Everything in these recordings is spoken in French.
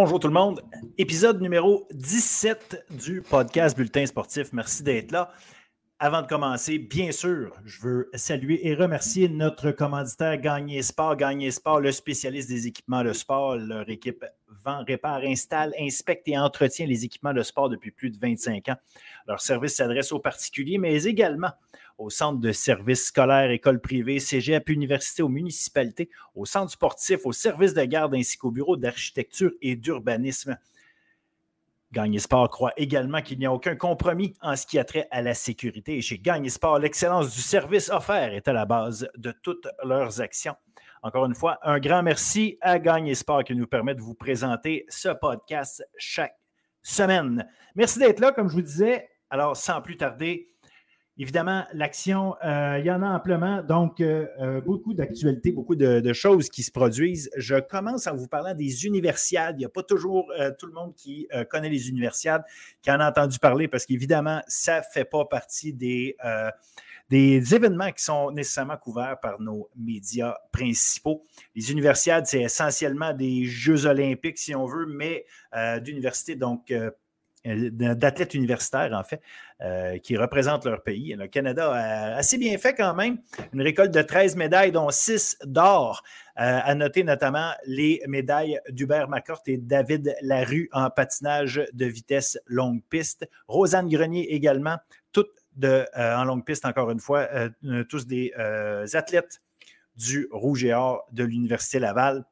Bonjour tout le monde. Épisode numéro 17 du podcast Bulletin sportif. Merci d'être là. Avant de commencer, bien sûr, je veux saluer et remercier notre commanditaire Gagné Sport. Gagné Sport, le spécialiste des équipements de sport. Leur équipe vend, répare, installe, inspecte et entretient les équipements de sport depuis plus de 25 ans. Leur service s'adresse aux particuliers, mais également aux centres de services scolaires, écoles privées, cégep, universités, aux municipalités, aux centres sportifs, aux services de garde ainsi qu'aux bureaux d'architecture et d'urbanisme. Gagné Sport croit également qu'il n'y a aucun compromis en ce qui a trait à la sécurité. Et chez Gagné Sport, l'excellence du service offert est à la base de toutes leurs actions. Encore une fois, un grand merci à Gagné Sport qui nous permet de vous présenter ce podcast chaque semaine. Merci d'être là, comme je vous disais. Alors, sans plus tarder, Évidemment, l'action, euh, il y en a amplement. Donc, euh, euh, beaucoup d'actualités, beaucoup de, choses qui se produisent. Je commence en vous parlant des universiades. Il n'y a pas toujours tout le monde qui connaît les universiades, qui en a entendu parler, parce qu'évidemment, ça ne fait pas partie des, des événements qui sont nécessairement couverts par nos médias principaux. Les universiades, c'est essentiellement des Jeux olympiques, si on veut, mais d'université, donc d'athlètes universitaires, en fait, euh, qui représentent leur pays. Le Canada a assez bien fait quand même. Une récolte de 13 médailles, dont 6 d'or. Euh, à noter notamment les médailles d'Hubert Macorte et David Larue en patinage de vitesse longue piste. Rosanne Grenier également, toutes de, en longue piste, encore une fois, tous des athlètes du Rouge et Or de l'Université Laval.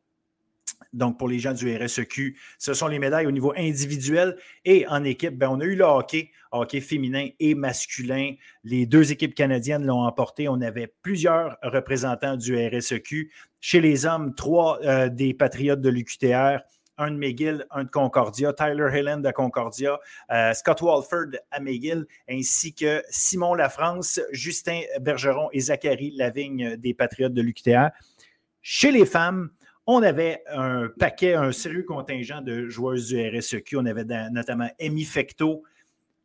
Donc, pour les gens du RSEQ, ce sont les médailles au niveau individuel et en équipe. Ben, on a eu le hockey, hockey féminin et masculin. Les deux équipes canadiennes l'ont emporté. On avait plusieurs représentants du RSEQ. Chez les hommes, trois euh, des Patriotes de l'UQTR, un de McGill, un de Concordia, Tyler Hillen de Concordia, euh, Scott Walford à McGill, ainsi que Simon Lafrance, Justin Bergeron et Zachary Lavigne des Patriotes de l'UQTR. Chez les femmes, on avait un paquet, un sérieux contingent de joueuses du RSEQ. On avait notamment Amy Fecto,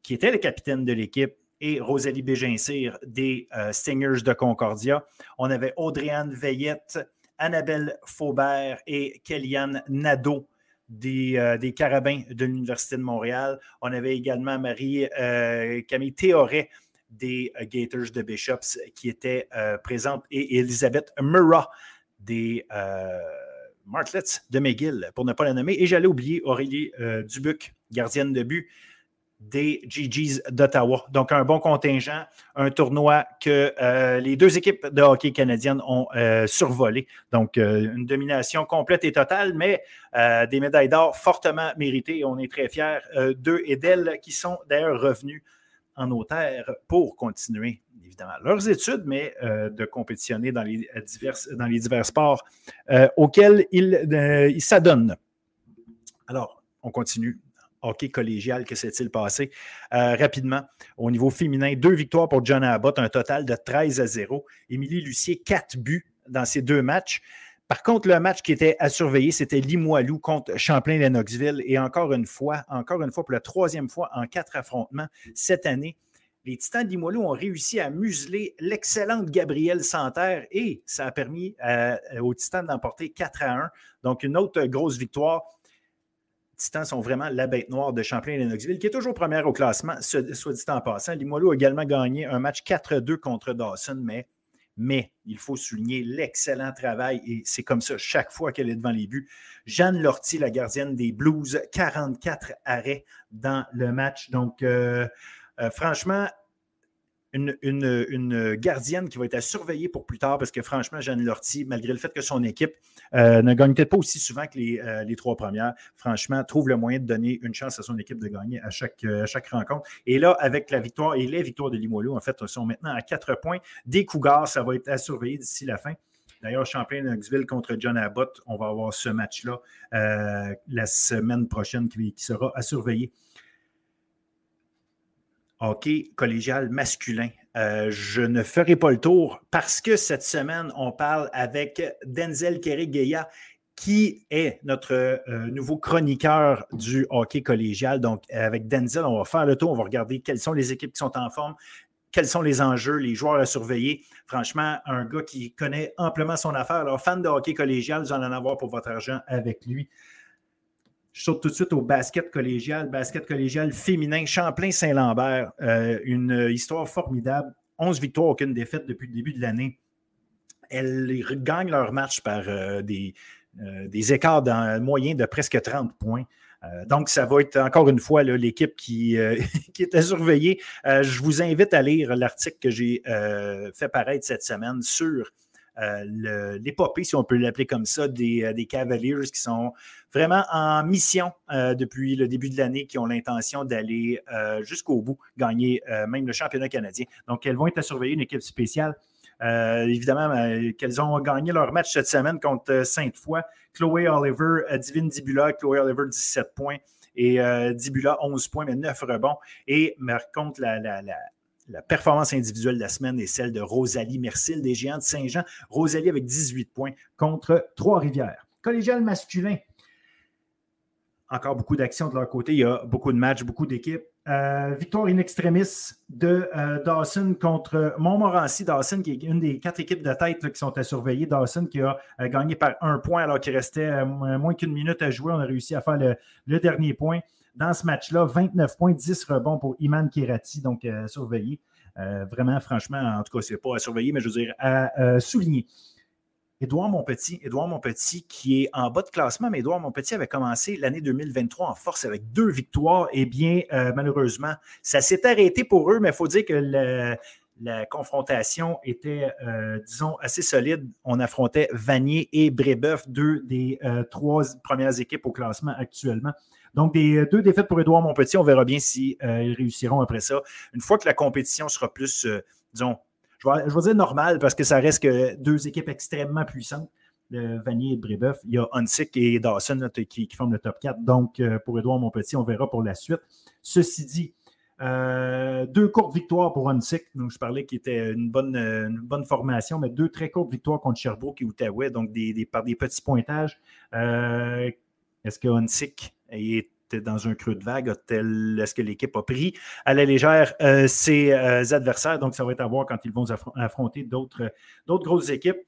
qui était le capitaine de l'équipe, et Rosalie Bégincir des euh, Stingers de Concordia. On avait Audriane Veillette, Annabelle Faubert et Kellyanne Nadeau des, euh, des Carabins de l'Université de Montréal. On avait également Marie-Camille euh, Théoret des Gators de Bishops qui était présente et Elisabeth Murrah des Martlets de McGill, pour ne pas la nommer. Et j'allais oublier Aurélie euh, Dubuc, gardienne de but des GGs d'Ottawa. Donc, un bon contingent, un tournoi que euh, les deux équipes de hockey canadiennes ont euh, survolé. Donc, une domination complète et totale, mais des médailles d'or fortement méritées. On est très fiers d'eux et d'elles qui sont d'ailleurs revenus en nos pour continuer évidemment leurs études, mais euh, de compétitionner dans les, euh, divers, dans les divers sports euh, auxquels ils s'adonnent. Alors, on continue. Hockey collégial, que s'est-il passé? rapidement, au niveau féminin, deux victoires pour John Abbott, un total de 13 à 0. Émilie Lucier, quatre buts dans ces deux matchs. Par contre, le match qui était à surveiller, c'était Limoilou contre Champlain-Lennoxville. Et encore une fois, encore une fois, pour la troisième fois en quatre affrontements cette année, les Titans de ont réussi à museler l'excellente Gabrielle Santerre et ça a permis euh, aux Titans d'emporter 4 à 1. Donc, une autre grosse victoire. Les Titans sont vraiment la bête noire de Champlain-Lennoxville, qui est toujours première au classement, soit dit en passant. Limoilou a également gagné un match 4-2 contre Dawson, mais, mais il faut souligner l'excellent travail et c'est comme ça chaque fois qu'elle est devant les buts. Jeanne Lortie, la gardienne des Blues, 44 arrêts dans le match. Donc, euh, euh, franchement, une, gardienne qui va être à surveiller pour plus tard parce que franchement, Jeanne Lortie, malgré le fait que son équipe euh, ne gagne peut-être pas aussi souvent que euh, les, trois premières, franchement, trouve le moyen de donner une chance à son équipe de gagner à chaque, chaque rencontre. Et là, avec la victoire et les victoires de Limoilou, en fait, sont maintenant à quatre points. Des Cougars, ça va être à surveiller d'ici la fin. D'ailleurs, Champlain-Knoxville contre John Abbott, on va avoir ce match-là la semaine prochaine qui sera à surveiller hockey collégial masculin. Euh, je ne ferai pas le tour parce que cette semaine, on parle avec Denzel Keregeya, qui est notre euh, nouveau chroniqueur du hockey collégial. Donc, avec Denzel, on va faire le tour, on va regarder quelles sont les équipes qui sont en forme, quels sont les enjeux, les joueurs à surveiller. Franchement, un gars qui connaît amplement son affaire. Alors, fan de hockey collégial, vous allez en avoir pour votre argent avec lui. Je saute tout de suite au basket collégial, basket collégial féminin, Champlain-Saint-Lambert. une histoire formidable. 11 victoires, aucune défaite depuis le début de l'année. Elles gagnent leur match par des, des écarts dans, moyens de presque 30 points. Euh, donc, ça va être encore une fois l'équipe qui, euh, qui était surveillée. Euh, je vous invite à lire l'article que j'ai fait paraître cette semaine sur l'épopée, si on peut l'appeler comme ça, des, des, Cavaliers qui sont vraiment en mission depuis le début de l'année, qui ont l'intention d'aller jusqu'au bout, gagner même le championnat canadien. Donc, elles vont être à surveiller une équipe spéciale. évidemment, qu'elles ont gagné leur match cette semaine contre Sainte-Foy. Chloé Oliver, euh, Divine Dibula, Chloé Oliver 17 points et euh, Dibula 11 points, mais 9 rebonds. Et par contre, la, performance individuelle de la semaine est celle de Rosalie Mercil des Géants de Saint-Jean. Rosalie avec 18 points contre Trois-Rivières. Collégial masculin, encore beaucoup d'actions de leur côté. Il y a beaucoup de matchs, beaucoup d'équipes. Euh, victoire in extremis de euh, Dawson contre Montmorency. Dawson, qui est une des quatre équipes de tête qui sont à surveiller. Dawson qui a euh, gagné par un point alors qu'il restait moins qu'une minute à jouer. On a réussi à faire le, dernier point. Dans ce match-là, 29 points, 10 rebonds pour Iman Kirati, donc à surveiller. vraiment, franchement, en tout cas, c'est pas à surveiller, mais je veux dire à souligner. Édouard Monpetit, Édouard Monpetit qui est en bas de classement, mais Édouard Monpetit avait commencé l'année 2023 en force avec deux victoires. Eh bien, euh, malheureusement, ça s'est arrêté pour eux, mais il faut dire que la confrontation était, euh, disons, assez solide. On affrontait Vanier et Brébeuf, deux des euh, trois premières équipes au classement actuellement. Donc, des deux défaites pour Édouard Monpetit. On verra bien s'ils réussiront après ça. Une fois que la compétition sera plus, disons, je vais, dire normal parce que ça reste que deux équipes extrêmement puissantes. Vanier et Brébeuf. Il y a Hunsick et Dawson qui, forment le top 4. Donc, euh, pour Edouard Monpetit, on verra pour la suite. Ceci dit, euh, deux courtes victoires pour Hunsick. Donc, je parlais qu'il était une bonne, bonne formation, mais deux très courtes victoires contre Sherbrooke et Outaouais, donc des, par des petits pointages. Euh, est-ce que Hunsick est dans un creux de vague? Est-ce que l'équipe a pris à la légère euh, ses euh, adversaires? Donc, ça va être à voir quand ils vont affronter d'autres grosses équipes.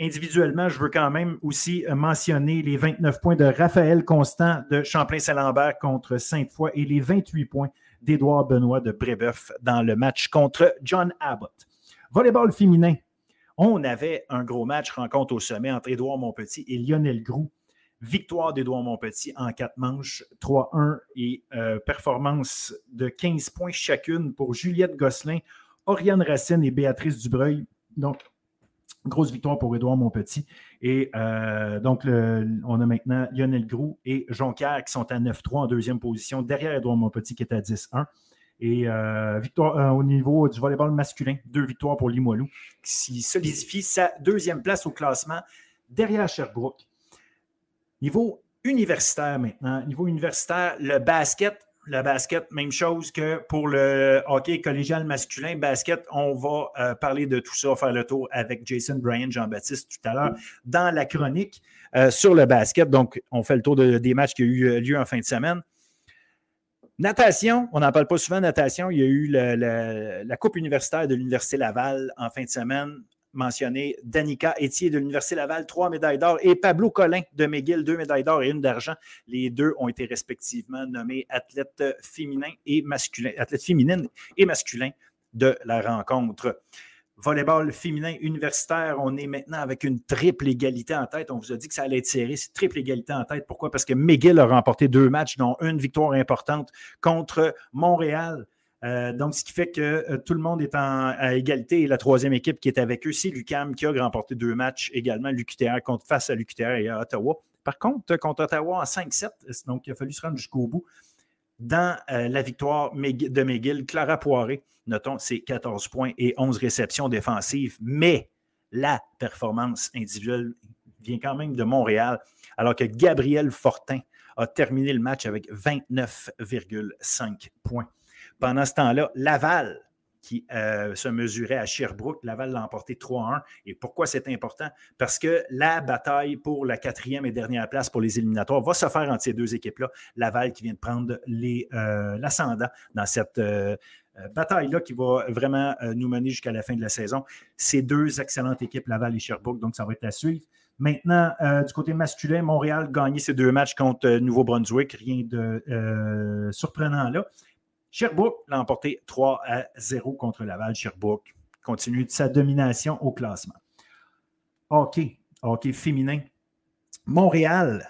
Individuellement, je veux quand même aussi mentionner les 29 points de Raphaël Constant de Champlain-Saint-Lambert contre Sainte-Foy et les 28 points d'Édouard Benoît de Brébeuf dans le match contre John Abbott. Volleyball féminin. On avait un gros match rencontre au sommet entre Édouard Montpetit et Lionel Groux. Victoire d'Edouard Montpetit en quatre manches, 3-1 et euh, performance de 15 points chacune pour Juliette Gosselin, Oriane Racine et Béatrice Dubreuil. Donc, grosse victoire pour Édouard Montpetit. Et euh, donc, on a maintenant Lionel Groux et Jonquière qui sont à 9-3 en deuxième position, derrière Édouard Montpetit qui est à 10-1. Et euh, victoire au niveau du volleyball masculin, deux victoires pour Limoilou, qui solidifie sa deuxième place au classement derrière Sherbrooke. Niveau universitaire maintenant, niveau universitaire, le basket, le basket, même chose que pour le hockey collégial masculin. Basket, on va euh, parler de tout ça, faire le tour avec Jason Bryan, Jean-Baptiste tout à l'heure dans la chronique euh, sur le basket. Donc, on fait le tour des matchs qui ont eu lieu en fin de semaine. Natation, on n'en parle pas souvent, natation. Il y a eu la Coupe universitaire de l'Université Laval en fin de semaine mentionné Danica Etier de l'Université Laval, trois médailles d'or, et Pablo Collin de McGill, deux médailles d'or et une d'argent. Les deux ont été respectivement nommés athlètes féminins et masculins, athlètes féminines et masculins de la rencontre. Volleyball féminin universitaire, on est maintenant avec une triple égalité en tête. On vous a dit que ça allait être serré, c'est triple égalité en tête. Pourquoi? Parce que McGill a remporté deux matchs, dont une victoire importante contre Montréal. Euh, donc, ce qui fait que euh, tout le monde est en, à égalité. Et la troisième équipe qui est avec eux, c'est l'UCAM qui a remporté deux matchs également, l'UQTR contre face à l'UQTR et à Ottawa. Par contre, contre Ottawa en 5-7, donc il a fallu se rendre jusqu'au bout. Dans euh, la victoire de McGill, Clara Poiré, notons, c'est 14 points et 11 réceptions défensives, mais la performance individuelle vient quand même de Montréal, alors que Gabriel Fortin a terminé le match avec 29,5 points. Pendant ce temps-là, Laval, qui euh, se mesurait à Sherbrooke. Laval l'a emporté 3-1. Et pourquoi c'est important? Parce que la bataille pour la quatrième et dernière place pour les éliminatoires va se faire entre ces deux équipes-là. Laval qui vient de prendre euh, l'ascendant dans cette euh, bataille-là qui va vraiment nous mener jusqu'à la fin de la saison. Ces deux excellentes équipes, Laval et Sherbrooke, donc ça va être à suivre. Maintenant, du côté masculin, Montréal gagné ses deux matchs contre Nouveau-Brunswick. Rien de surprenant là. Sherbrooke l'a emporté 3 à 0 contre Laval. Sherbrooke continue sa domination au classement. OK, OK féminin. Montréal,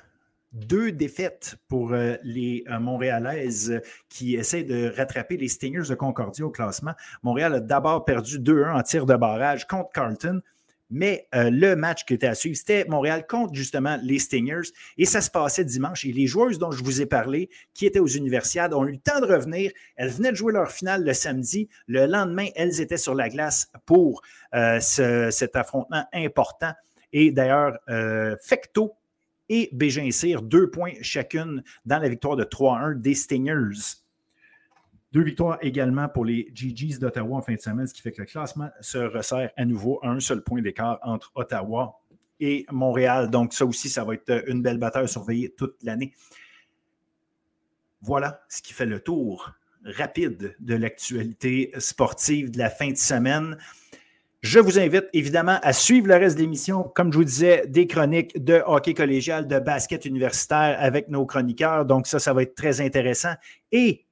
deux défaites pour les Montréalaises qui essaient de rattraper les Stingers de Concordia au classement. Montréal a d'abord perdu 2-1 en tir de barrage contre Carlton. Mais euh, le match qui était à suivre, c'était Montréal contre justement les Stingers. Et ça se passait dimanche. Et les joueuses dont je vous ai parlé, qui étaient aux universiades, ont eu le temps de revenir. Elles venaient de jouer leur finale le samedi. Le lendemain, elles étaient sur la glace pour euh, cet affrontement important. Et d'ailleurs, euh, Fecto et Bégin Cyr, deux points chacune dans la victoire de 3-1 des Stingers. Deux victoires également pour les GGs d'Ottawa en fin de semaine, ce qui fait que le classement se resserre à nouveau à un seul point d'écart entre Ottawa et Montréal. Donc, ça aussi, ça va être une belle bataille à surveiller toute l'année. Voilà ce qui fait le tour rapide de l'actualité sportive de la fin de semaine. Je vous invite évidemment à suivre le reste de l'émission. Comme je vous disais, des chroniques de hockey collégial, de basket universitaire avec nos chroniqueurs. Donc, ça, ça va être très intéressant. Et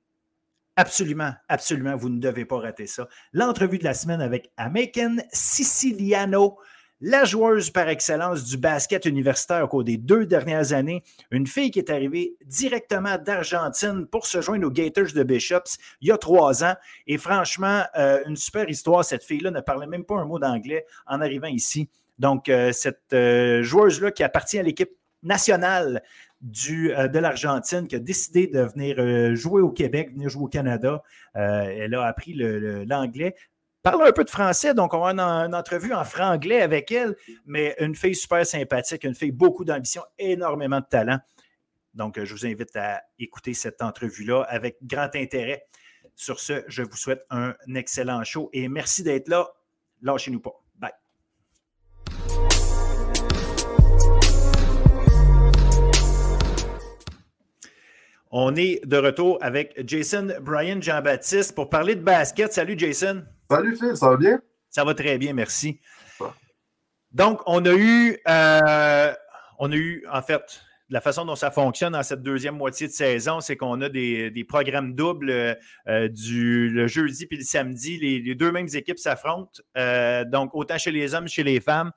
Absolument, absolument, vous ne devez pas rater ça. L'entrevue de la semaine avec American Siciliano, la joueuse par excellence du basket universitaire au cours des deux dernières années, une fille qui est arrivée directement d'Argentine pour se joindre aux Gators de Bishops il y a trois ans. Et franchement, euh, une super histoire. Cette fille-là ne parlait même pas un mot d'anglais en arrivant ici. Donc, euh, cette euh, joueuse-là qui appartient à l'équipe nationale euh, de l'Argentine qui a décidé de venir euh, jouer au Québec, venir jouer au Canada. Euh, elle a appris l'anglais. Parle un peu de français, donc on va avoir une, entrevue en franglais avec elle, mais une fille super sympathique, une fille beaucoup d'ambition, énormément de talent. Donc, je vous invite à écouter cette entrevue-là avec grand intérêt. Sur ce, je vous souhaite un excellent show et merci d'être là. Lâchez-nous pas. On est de retour avec Jason Brian Jean-Baptiste pour parler de basket. Salut Jason. Salut Phil, ça va bien? Ça va très bien, merci. Donc, on a eu, euh, on a eu, en fait, la façon dont ça fonctionne dans cette deuxième moitié de saison, c'est qu'on a des, programmes doubles euh, du le jeudi puis le samedi. Les, deux mêmes équipes s'affrontent. Euh, donc, autant chez les hommes, chez les femmes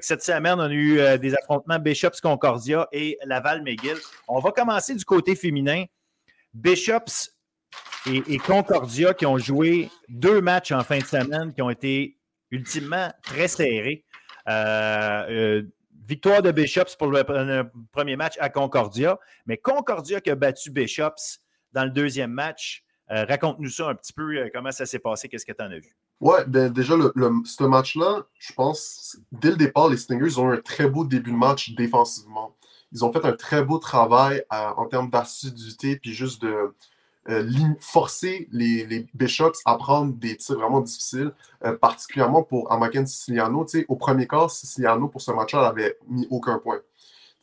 cette semaine, on a eu euh, des affrontements Bishops Concordia et Laval McGill. On va commencer du côté féminin. Bishops et, Concordia qui ont joué deux matchs en fin de semaine qui ont été ultimement très serrés. Euh, euh, victoire de Bishops pour le, premier match à Concordia, mais Concordia qui a battu Bishops dans le deuxième match. Raconte-nous ça un petit peu, comment ça s'est passé, qu'est-ce que tu en as vu? Ouais, ben déjà, ce match-là, je pense, dès le départ, les Stingers ont eu un très beau début de match défensivement. Ils ont fait un très beau travail en termes d'assiduité, puis juste de euh, forcer les, les, Bishops à prendre des tirs vraiment difficiles, euh, particulièrement pour Amaken Siciliano. Au premier quart, Siciliano, pour ce match-là, n'avait mis aucun point.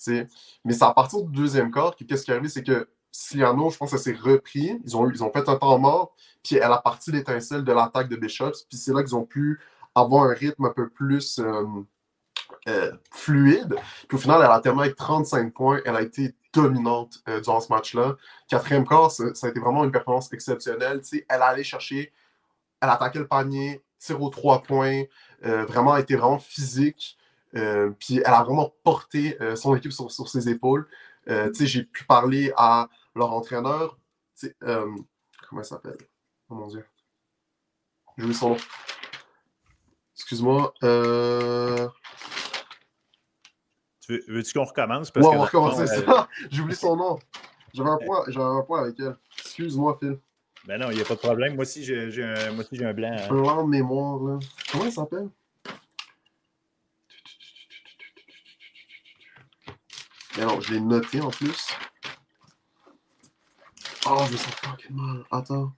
Mais c'est à partir du deuxième quart que qu'est-ce qui est arrivé, c'est que Siciliano, je pense que ça s'est repris. Ils ont, fait un temps mort. Puis elle a parti l'étincelle de l'attaque de Bishops. Puis c'est là qu'ils ont pu avoir un rythme un peu plus euh, euh, fluide. Puis au final, elle a terminé avec 35 points. Elle a été dominante euh, durant ce match-là. Quatrième quart, ça, a été vraiment une performance exceptionnelle. elle a allé chercher, elle a attaqué le panier, tir aux trois points, vraiment été vraiment physique. puis elle a vraiment porté son équipe sur, sur ses épaules. J'ai pu parler à leur entraîneur. comment il s'appelle? Oh mon dieu. J'ai oublié son nom. Excuse-moi. Euh... Tu veux, tu qu'on recommence? Parce ouais, on va recommencer ça. J'ai oublié son nom. J'avais un, point, un point avec elle. Excuse-moi, Phil. Ben non, il n'y a pas de problème. Moi aussi, j'ai un, moi aussi, un blanc. Hein. Un blanc de mémoire, là. Comment il s'appelle? Mais non, je l'ai noté en plus. Oh, je me sens fucking mal. Attends.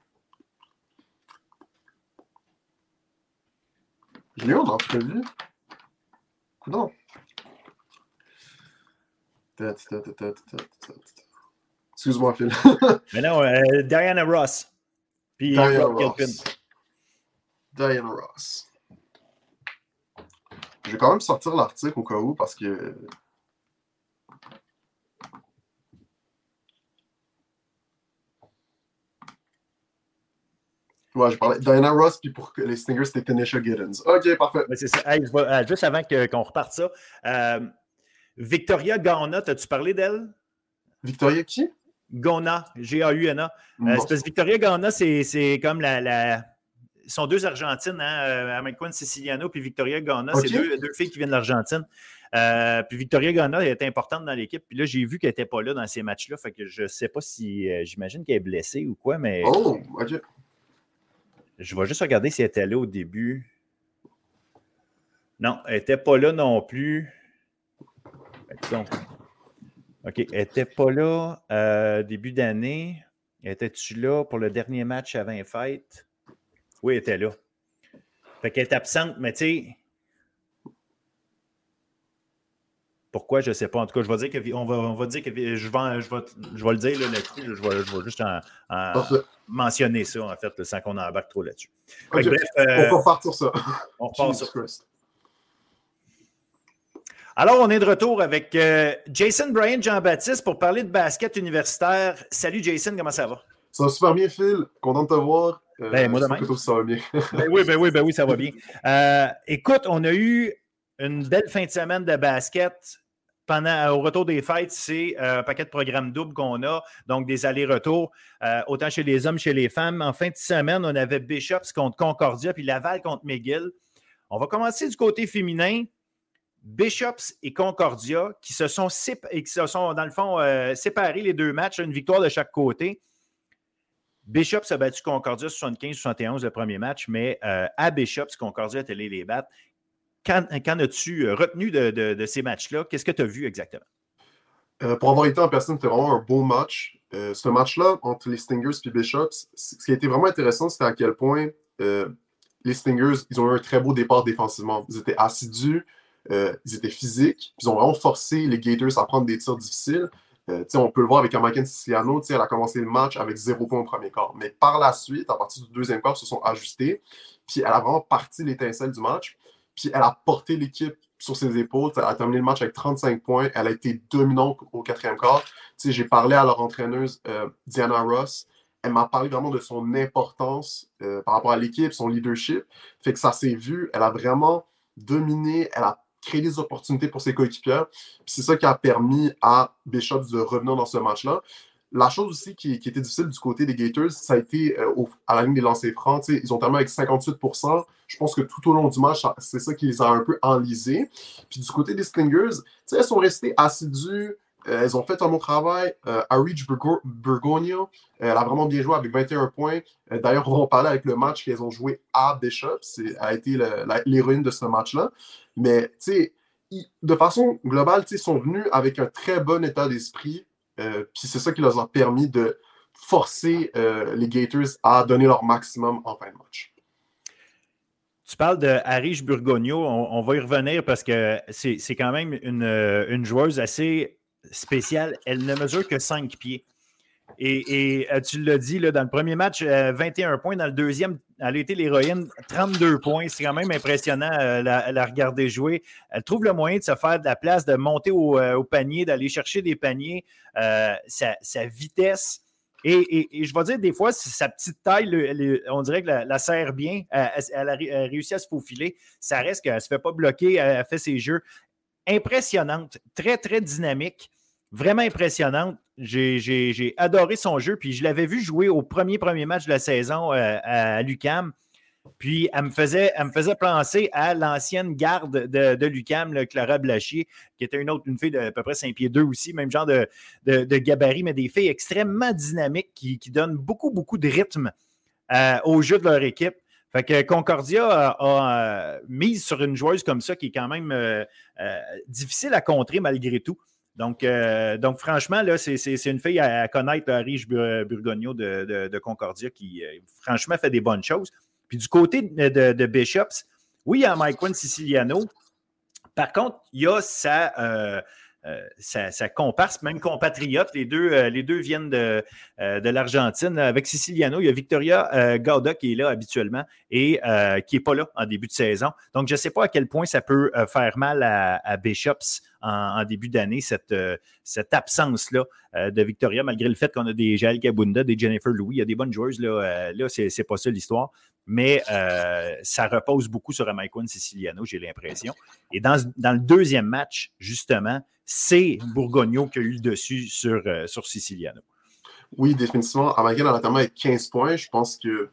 Je l'ai eu en entrevue. Non. Excuse-moi, Phil. Mais non, euh, Diana Ross. Puis Diana Ross. Diana Ross. Je vais quand même sortir l'article au cas où parce que. Ouais, je parlais Diana Ross, puis pour les Stingers, c'était Tanisha Giddens. OK, parfait. c'est ça. Euh, juste avant qu'on reparte ça, euh, Victoria Gana, as-tu parlé d'elle? Victoria qui? Gona, G-A-U-N-A. Euh, Victoria Gana, c'est comme la, la, sont deux Argentines, hein, Quinn Siciliano puis Victoria Gana. C'est deux, deux, filles qui viennent de l'Argentine. puis Victoria Gana est importante dans l'équipe. Puis là, j'ai vu qu'elle n'était pas là dans ces matchs-là. Fait que je ne sais pas si. J'imagine qu'elle est blessée ou quoi, mais. Oh, OK. Je vais juste regarder si elle était là au début. Non, elle n'était pas là non plus. OK, elle n'était pas là euh, début d'année. Étais-tu là pour le dernier match avant les fêtes? Oui, elle était là. Fait qu'elle est absente, mais tu sais, Pourquoi, je ne sais pas. En tout cas, je vais dire que on va, on va dire que je vais, je vais, je vais le dire là-dessus. je, vais, je vais juste mentionner ça, en fait, sans qu'on embarque trop là-dessus. Okay. Euh, on repart sur ça. On repart sur ça. Alors, on est de retour avec euh, Jason Bryan Jean-Baptiste pour parler de basket universitaire. Salut Jason, comment ça va? Ça va super bien, Phil. Content de te voir. Euh, ben, moi. Ça va bien. ben oui, ben oui, ben oui, ça va bien. écoute, on a eu une belle fin de semaine de basket pendant, au retour des fêtes, c'est euh, un paquet de programmes doubles qu'on a, donc des allers-retours, euh, autant chez les hommes, chez les femmes. En fin de semaine, on avait Bishops contre Concordia, puis Laval contre McGill. On va commencer du côté féminin. Bishops et Concordia qui se sont, dans le fond, euh, séparés les deux matchs, une victoire de chaque côté. Bishops a battu Concordia 75-71 le premier match, mais à Bishops, Concordia est les battre. Qu'en as-tu euh, retenu de, ces matchs-là? Qu'est-ce que tu as vu exactement? Euh, pour avoir été en personne, c'était vraiment un beau match. Euh, ce match-là, entre les Stingers et Bishops, ce qui a été vraiment intéressant, c'était à quel point les Stingers, ils ont eu un très beau départ défensivement. Ils étaient assidus, ils étaient physiques, ils ont vraiment forcé les Gators à prendre des tirs difficiles. on peut le voir avec Amaken Siciliano, elle a commencé le match avec zéro point au premier quart. Mais par la suite, à partir du deuxième quart, ils se sont ajustés. Puis elle a vraiment parti l'étincelle du match. Puis elle a porté l'équipe sur ses épaules. Elle a terminé le match avec 35 points. Elle a été dominante au quatrième quart. J'ai parlé à leur entraîneuse euh, Diana Ross. Elle m'a parlé vraiment de son importance euh, par rapport à l'équipe, son leadership. Fait que ça s'est vu. Elle a vraiment dominé. Elle a créé des opportunités pour ses coéquipiers. C'est ça qui a permis à Bishop de revenir dans ce match-là. La chose aussi qui, était difficile du côté des Gators, ça a été euh, à la ligne des lancers francs. Ils ont terminé avec 58% Je pense que tout au long du match, c'est ça qui les a un peu enlisés. Puis du côté des Stingers, elles sont restées assidues. Euh, elles ont fait un bon travail. Euh, Arich Burgonio, elle a vraiment bien joué avec 21 points. D'ailleurs, on va parler avec le match qu'elles ont joué à Bishop. Elle a été l'héroïne de ce match-là. Mais de façon globale, ils sont venus avec un très bon état d'esprit. Euh, puis c'est ça qui leur a permis de forcer euh, les Gators à donner leur maximum en fin de match. Tu parles de Harish Burgonio, on, va y revenir parce que c'est quand même une, une, joueuse assez spéciale. Elle ne mesure que 5 pieds. Et, euh, tu l'as dit, là, dans le premier match, 21 euh, points. Dans le deuxième, elle a été l'héroïne, 32 points. C'est quand même impressionnant euh, la, regarder jouer. Elle trouve le moyen de se faire de la place, de monter au, panier, d'aller chercher des paniers. sa, vitesse. Et, je vais dire, des fois, sa petite taille, on dirait que la, la serre bien. Elle, a réussi à se faufiler. Ça reste qu'elle ne se fait pas bloquer. Elle, fait ses jeux. Impressionnante, très, très dynamique. Vraiment impressionnante. J'ai adoré son jeu. Puis je l'avais vu jouer au premier match de la saison euh, à l'UCAM. Puis elle me faisait, elle me penser à l'ancienne garde de, de l'UCAM, Clara Blachier, qui était une autre, une fille de peu près 5 pieds 2 aussi, même genre de, gabarit, mais des filles extrêmement dynamiques qui, donnent beaucoup, beaucoup de rythme euh, au jeu de leur équipe. Fait que Concordia a, euh, mise sur une joueuse comme ça qui est quand même difficile à contrer malgré tout. Donc, euh, donc franchement, là, c'est, une fille à, connaître, Riche Burgonio de, Concordia, qui, euh, franchement, fait des bonnes choses. Puis du côté de, Bishops, oui, il y a Mike Siciliano. Par contre, il y a sa, euh, sa, comparse, même compatriote. Les deux, les deux viennent de, de l'Argentine. Avec Siciliano, il y a Victoria Gauda qui est là habituellement et qui n'est pas là en début de saison. Donc, je ne sais pas à quel point ça peut faire mal à, Bishops en, début d'année, cette, cette absence-là de Victoria, malgré le fait qu'on a des Jael Kabunda, des Jennifer Louis. Il y a des bonnes joueuses. Là, là ce n'est pas ça l'histoire mais euh, ça repose beaucoup sur Amaikun Siciliano, j'ai l'impression. Et dans, le deuxième match, justement, c'est Bourgogno qui a eu le dessus sur, euh, Siciliano. Oui, définitivement. Amaikun a notamment avec 15 points. Je pense que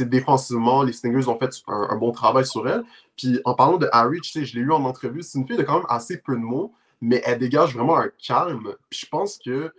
défensivement, les Stingers ont fait un, bon travail sur elle. Puis en parlant de Harry, je l'ai eu en entrevue, c'est une fille de quand même assez peu de mots, mais elle dégage vraiment un calme. Puis je pense que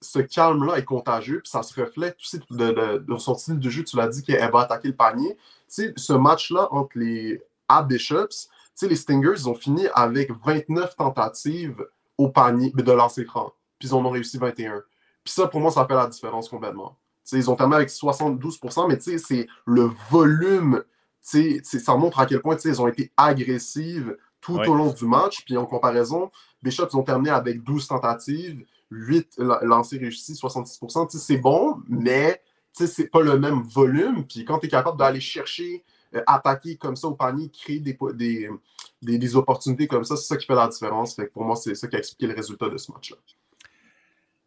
ce calme-là est contagieux, puis ça se reflète aussi de, son style de jeu. Tu l'as dit qu'elle va attaquer le panier. Tu ce match-là entre les A Bishops, les Stingers, ils ont fini avec 29 tentatives au panier de lancer franc. Puis ils en ont réussi 21. Puis ça, pour moi, ça fait la différence complètement. Ils ont terminé avec 72%, mais c'est le volume. Ça montre à quel point ils ont été agressives tout au long du match. Puis en comparaison, Bishops, ils ont terminé avec 12 tentatives. 8 lancers réussis, 66%. C'est bon, mais c'est pas le même volume. Puis quand tu es capable d'aller chercher, euh, attaquer comme ça au panier, créer des, des, des, opportunités comme ça, c'est ça qui fait la différence. Fait pour moi, c'est ça qui a expliqué le résultat de ce match-là.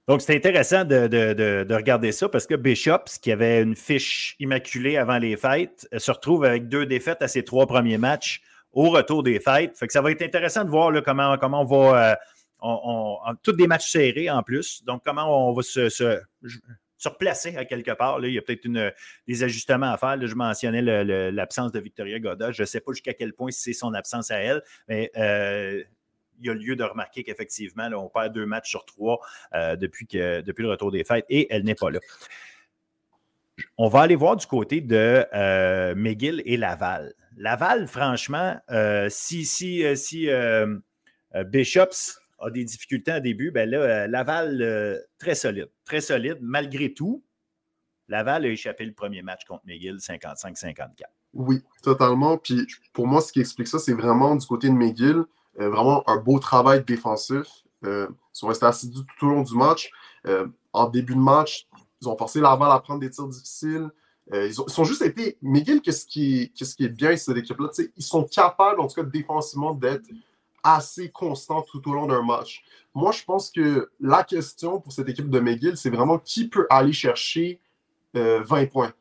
Donc, c'est intéressant de, de, de, regarder ça parce que Bishops, qui avait une fiche immaculée avant les fêtes, se retrouve avec deux défaites à ses trois premiers matchs au retour des fêtes. Fait que ça va être intéressant de voir comment, comment on va, euh, des matchs serrés en plus. Donc, comment on va se, se, replacer à quelque part? Là, il y a peut-être des ajustements à faire. je mentionnais l'absence de Victoria Goda. Je ne sais pas jusqu'à quel point c'est son absence à elle, mais euh, y a lieu de remarquer qu'effectivement, on perd deux matchs sur trois euh, depuis, que, depuis le retour des fêtes et elle n'est pas là. On va aller voir du côté de euh, McGill et Laval. Laval, franchement, si, si, si Bishops a des difficultés en début, ben là, euh, Laval, euh, très solide. Très solide. Malgré tout, Laval a échappé le premier match contre McGill 55-54. Oui, totalement. Puis pour moi, ce qui explique ça, c'est vraiment du côté de McGill, euh, vraiment un beau travail défensif. ils sont restés assidus tout au long du match. en début de match, ils ont forcé Laval à prendre des tirs difficiles. Ils, ont, juste été. McGill, qu'est-ce qui, qui est bien, cette équipe-là? Ils sont capables, en tout cas défensivement, d'être assez constant tout au long d'un match. Moi, je pense que la question pour cette équipe de McGill, c'est vraiment qui peut aller chercher 20 euh, points.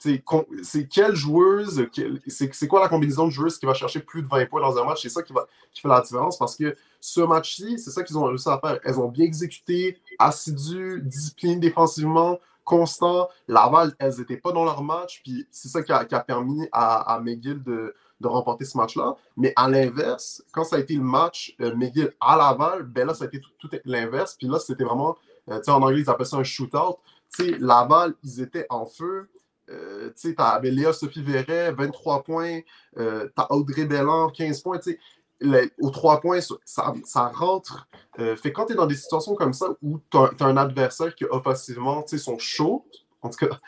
C'est quelle joueuse, c'est quoi la combinaison de joueuses qui va chercher plus de 20 points dans un match? C'est ça qui, va, qui fait la différence parce que ce match-ci, c'est ça qu'ils ont réussi à faire. Elles ont bien exécuté, assidu, discipliné défensivement, constant. Laval, elles n'étaient pas dans leur match, puis c'est ça qui a, permis à, à McGill de, remporter ce match-là. Mais à l'inverse, quand ça a été le match euh, McGill à Laval, ben là, ça a été tout, l'inverse. Puis là, c'était vraiment, euh, en anglais, ils appellent ça un shootout. Tu sais, Laval, ils étaient en feu. Euh, tu sais, t'as Léa Sophie Verret, 23 points. Euh, t'as Audrey Bellan, 15 points. Tu sais, aux 3 points, ça, rentre. fait quand tu es dans des situations comme ça où tu as, un adversaire qui, offensivement, tu sais, sont chauds, en tout cas,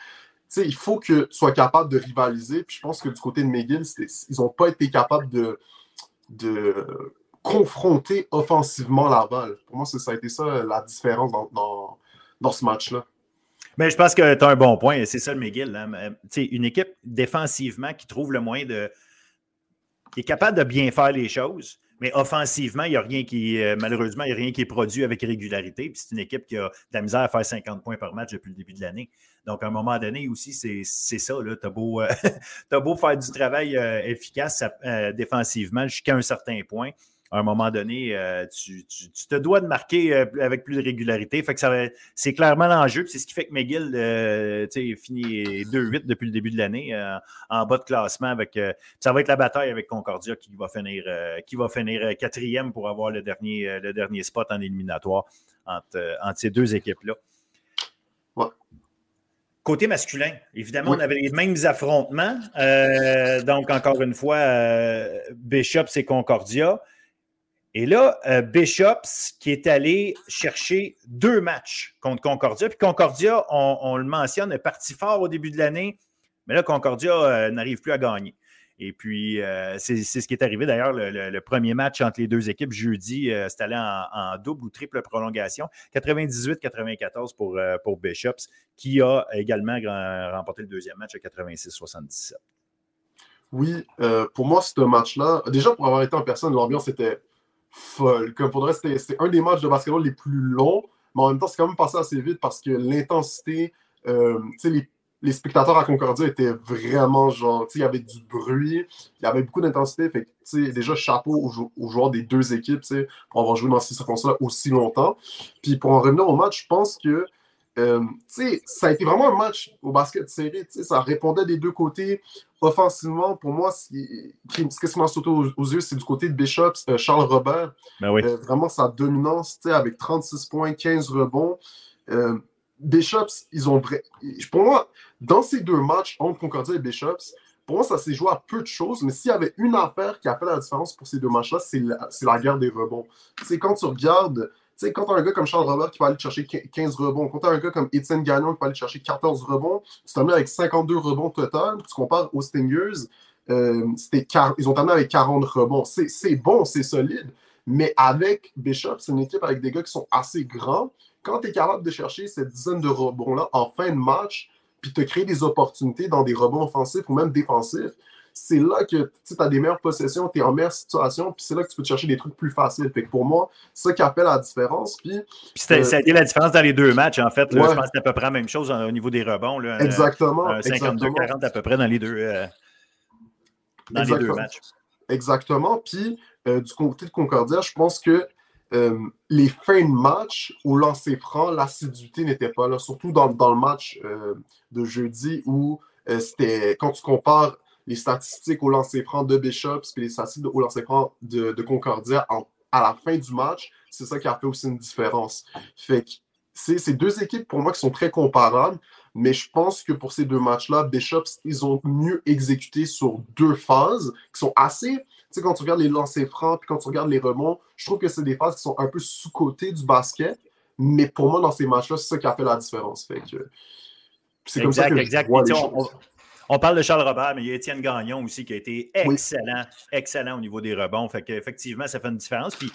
il faut que tu sois capable de rivaliser. Puis je pense que du côté de McGill, ils n'ont pas été capables de, de confronter offensivement Laval. Pour moi, ça a été ça la différence dans, dans, ce match-là. Mais je pense que tu as un bon point. C'est ça le McGill. Hein. Une équipe défensivement qui trouve le moyen de. qui est capable de bien faire les choses. Mais offensivement, il n'y a rien qui, euh, malheureusement, il n'y a rien qui est produit avec régularité. Puis c'est une équipe qui a de la misère à faire 50 points par match depuis le début de l'année. Donc, à un moment donné aussi, c'est ça. Tu as, beau, euh, beau faire du travail euh, efficace défensivement jusqu'à un certain point à un moment donné, euh, tu, te dois de marquer euh, avec plus de régularité. Fait que c'est clairement l'enjeu. C'est ce qui fait que McGill euh, finit 2-8 depuis le début de l'année en bas de classement. Avec, ça va être la bataille avec Concordia qui va finir, qui va finir quatrième pour avoir le dernier, le dernier spot en éliminatoire entre, ces deux équipes-là. Côté masculin, évidemment, on avait les mêmes affrontements. donc, encore une fois, Bishop, c'est Concordia. Et là, euh, Bishops qui est allé chercher deux matchs contre Concordia. Puis Concordia, on, le mentionne, est parti fort au début de l'année, mais là, Concordia euh, n'arrive plus à gagner. Et puis, euh, c'est ce qui est arrivé. D'ailleurs, le, premier match entre les deux équipes jeudi, c'est allé en, double ou triple prolongation. 98-94 pour, pour Bishops, qui a également remporté le deuxième match à 86-77. Oui, pour moi, ce match-là, déjà pour avoir été en personne, l'ambiance était folle. Comme c'était un des matchs de basketball les plus longs, mais en même temps, c'est quand même passé assez vite parce que l'intensité, sais, les spectateurs à Concordia étaient vraiment genre, il y avait du bruit, il y avait beaucoup d'intensité. Fait déjà, chapeau aux, joueurs des deux équipes pour avoir joué dans ces circonstances-là aussi longtemps. Puis pour en revenir au match, je pense que euh, ça a été vraiment un match au basket serré. Ça répondait des deux côtés. Offensivement, pour moi, ce qui m'a sauté aux, yeux, c'est du côté de Bishops, euh, Charles Robert. Ben euh, vraiment sa dominance avec 36 points, 15 rebonds. Bishops, ils ont. Pour moi, dans ces deux matchs entre Concordia et Bishops, pour moi, ça s'est joué à peu de choses, mais s'il y avait une affaire qui a fait la différence pour ces deux matchs-là, c'est la, guerre des rebonds. C'est quand tu regardes, tu sais, quand tu as un gars comme Charles Robert qui va aller chercher 15 rebonds, quand tu as un gars comme Étienne Gagnon qui va aller chercher 14 rebonds, tu termines avec 52 rebonds total, tu compares aux Stingers, euh, ils ont terminé avec 40 rebonds. C'est bon, c'est solide, mais avec Bishops, c'est une équipe avec des gars qui sont assez grands. Quand tu es capable de chercher cette dizaine de rebonds-là en fin de match, puis te créer des opportunités dans des rebonds offensifs ou même défensifs, c'est là que tu as des meilleures possessions, tu es en meilleure situation, puis c'est là que tu peux te chercher des trucs plus faciles. Fait que pour moi, c'est ça qui appelle la différence. Puis, euh, ça a été la différence dans les deux matchs, en fait. Je pense que c'est à peu près la même chose au niveau des rebonds. Là, exactement. 52-40 à peu près dans les deux, euh, dans les deux matchs. Exactement. Puis euh, du côté de Concordia, je pense que euh, les fins de match au lancer franc, l'assiduité n'était pas là, surtout dans, le match euh, de jeudi où euh, c'était quand tu compares les statistiques au lancer franc de Bishops et les statistiques au lancer franc de, Concordia à la fin du match, c'est ça qui a fait aussi une différence. Fait que c'est deux équipes pour moi qui sont très comparables, mais je pense que pour ces deux matchs-là, Bishops, ils ont mieux exécuté sur deux phases qui sont assez sais, quand tu regardes les lancers francs, puis quand tu regardes les rebonds, je trouve que c'est des phases qui sont un peu sous-côté du basket. Mais pour moi, dans ces matchs-là, c'est ça qui a fait la différence. Fait que, c'est comme ça que exact. on, parle de Charles Robert, mais il y a Étienne Gagnon aussi qui a été excellent, excellent au niveau des rebonds. Fait qu'effectivement, ça fait une différence. Puis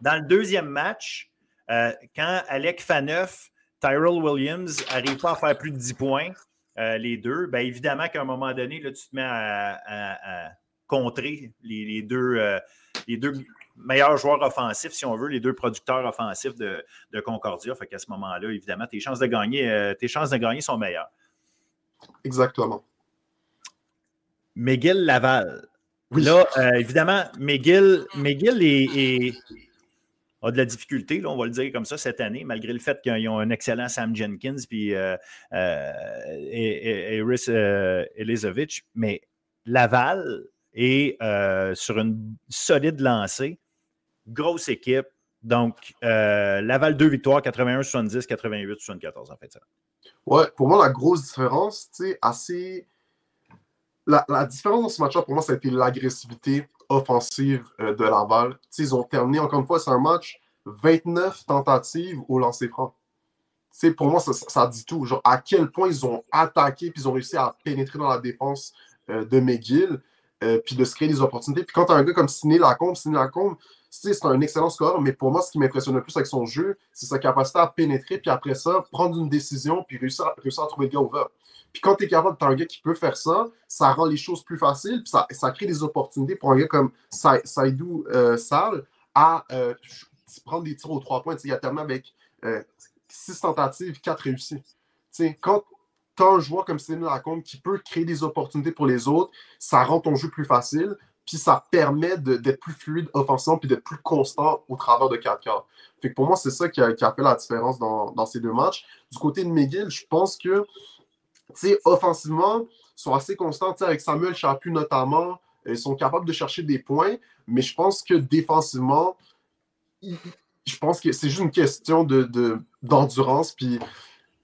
dans le deuxième match, euh, quand Alec Faneuf, Tyrell Williams n'arrivent pas à faire plus de 10 points, euh, les deux, bien évidemment qu'à un moment donné, là, tu te mets à contrer les, deux, euh, les deux meilleurs joueurs offensifs, si on veut, les deux producteurs offensifs de, Concordia. Fait qu'à ce moment-là, évidemment, tes chances de gagner, euh, tes chances de gagner sont meilleures. Exactement. McGill Laval. Là, euh, évidemment, McGill, McGill a de la difficulté, là, on va le dire comme ça, cette année, malgré le fait qu'ils ont un excellent Sam Jenkins puis euh, et, Elizovich. Mais Laval, et euh, sur une solide lancée. Grosse équipe. Donc, euh, Laval, deux victoires, 81-70, 88-74 en fait. Ça. Ouais, pour moi, la grosse différence, tu sais, assez. La, différence dans ce match-là, pour moi, ça a été l'agressivité offensive euh, de Laval. sais, ils ont terminé, encore une fois, c'est un match 29 tentatives au lancer franc. pour moi, ça, dit tout. À quel point ils ont attaqué puis ils ont réussi à pénétrer dans la défense de McGill. Euh, puis de se créer des opportunités. Puis quand tu as un gars comme Sidney Lacombe, Sidney Lacombe, c'est un excellent score, mais pour moi, ce qui m'impressionne le plus avec son jeu, c'est sa capacité à pénétrer, puis après ça, prendre une décision, puis réussir à, réussir à trouver le gars ouvert. Puis quand tu es capable, tu un gars qui peut faire ça, ça rend les choses plus faciles, puis ça, ça crée des opportunités pour un gars comme Saïdou euh, Sal à euh, prendre des tirs aux trois points. il a terminé avec six tentatives, quatre réussies. quand tu as un joueur comme Sidney Lacombe qui peut créer des opportunités pour les autres, ça rend ton jeu plus facile, puis ça permet d'être plus fluide offensivement, puis d'être plus constant au travers de 4 quarts. Fait que pour moi, c'est ça qui a, fait la différence dans, ces deux matchs. Du côté de McGill, je pense que, sais, offensivement, sont assez constants, avec Samuel Chaput notamment, ils sont capables de chercher des points, mais je pense que défensivement, je pense que c'est juste une question d'endurance, de,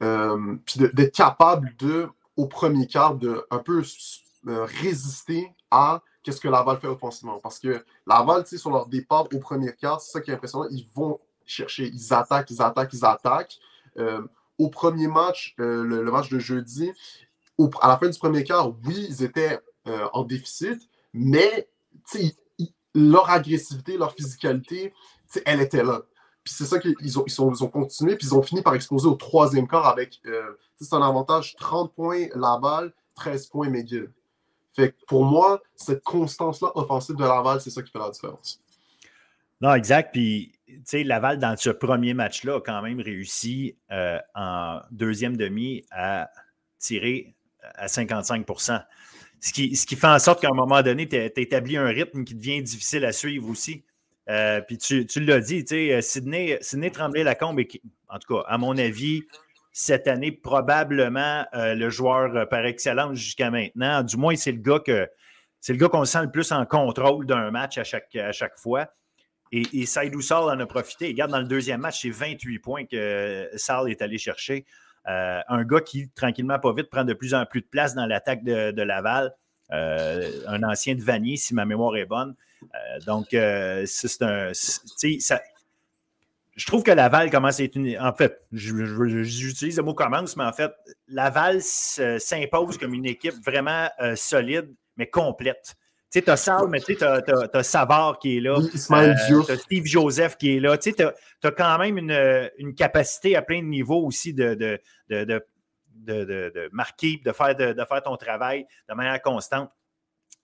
euh, puis d'être capable de, au premier quart, de un peu euh, résister à qu'est-ce que Laval fait offensivement. Parce que Laval, sur leur départ au premier quart, c'est ça qui est impressionnant, ils vont chercher, ils attaquent, ils attaquent, ils attaquent. Euh, au premier match, le, match de jeudi, à la fin du premier quart, oui, ils étaient en déficit, Mais leur agressivité, leur physicalité, elle était là. Puis c'est ça qu'ils ont, ils ont, ils ont, continué, puis ils ont fini par exploser au troisième quart avec, euh, c'est un avantage, 30 points Laval, 13 points McGill. Fait que pour moi, cette constance-là offensive de Laval, c'est ça qui fait la différence. Non, exact. Puis, Laval, dans ce premier match-là, a quand même réussi euh, en deuxième demi à tirer à 55 ce qui, ce qui fait en sorte qu'à un moment donné, tu établis un rythme qui devient difficile à suivre aussi. Euh, puis tu, tu l'as dit, Sidney, Sidney Tremblay-Lacombe, en tout cas, à mon avis, cette année, probablement euh, le joueur euh, par excellence jusqu'à maintenant. Du moins, c'est le gars que c'est le gars qu'on sent le plus en contrôle d'un match à chaque fois. Et, Saïdou Sall en a profité. Regarde, dans le deuxième match, c'est 28 points que Sall est allé chercher. un gas qui, tranquillement, pas vite, prend de plus en plus de place dans l'attaque de, Laval. un ancien de Vanier, si ma mémoire est bonne. donc, c'est un. Je trouve que Laval commence à être une. En fait, j'utilise le mot commence, mais en fait, Laval s'impose comme une équipe vraiment euh, solide, mais complète. Tu sais, tu as Sal, mais tu sais, tu as, Savard qui est là. Euh, tu as Steve Joseph qui est là. Tu sais, tu as, quand même une, une, capacité à plein de niveaux aussi de, de, de, de marquer, de faire, de, faire ton travail de manière constante.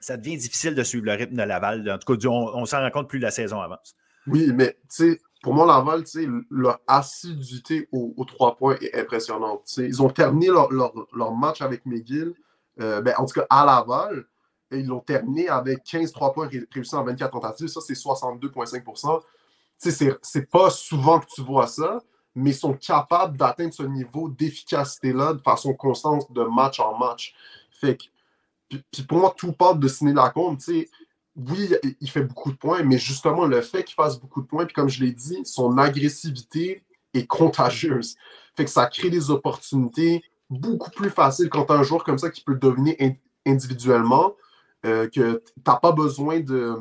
Ça devient difficile de suivre le rythme de Laval. En tout cas, on, on s'en rend compte plus la saison avance. Oui, mais tu sais, pour moi, Laval, leur assiduité aux, trois points est impressionnante. Ils ont terminé leur, match avec McGill, euh, ben, en tout cas à Laval, ils l'ont terminé avec 15 3 points réussis en 24 tentatives. Ça, c'est 62,5% C'est pas souvent que tu vois ça, mais ils sont capables d'atteindre ce niveau d'efficacité-là de façon constante de match en match. Fait que, puis pour moi, tout part de Ciné Lacombe. Oui, il fait beaucoup de points, mais justement, le fait qu'il fasse beaucoup de points, puis comme je l'ai dit, son agressivité est contagieuse. Fait que ça crée des opportunités beaucoup plus faciles quand tu as un joueur comme ça qui peut devenir individuellement, euh, que tu n'as pas besoin de,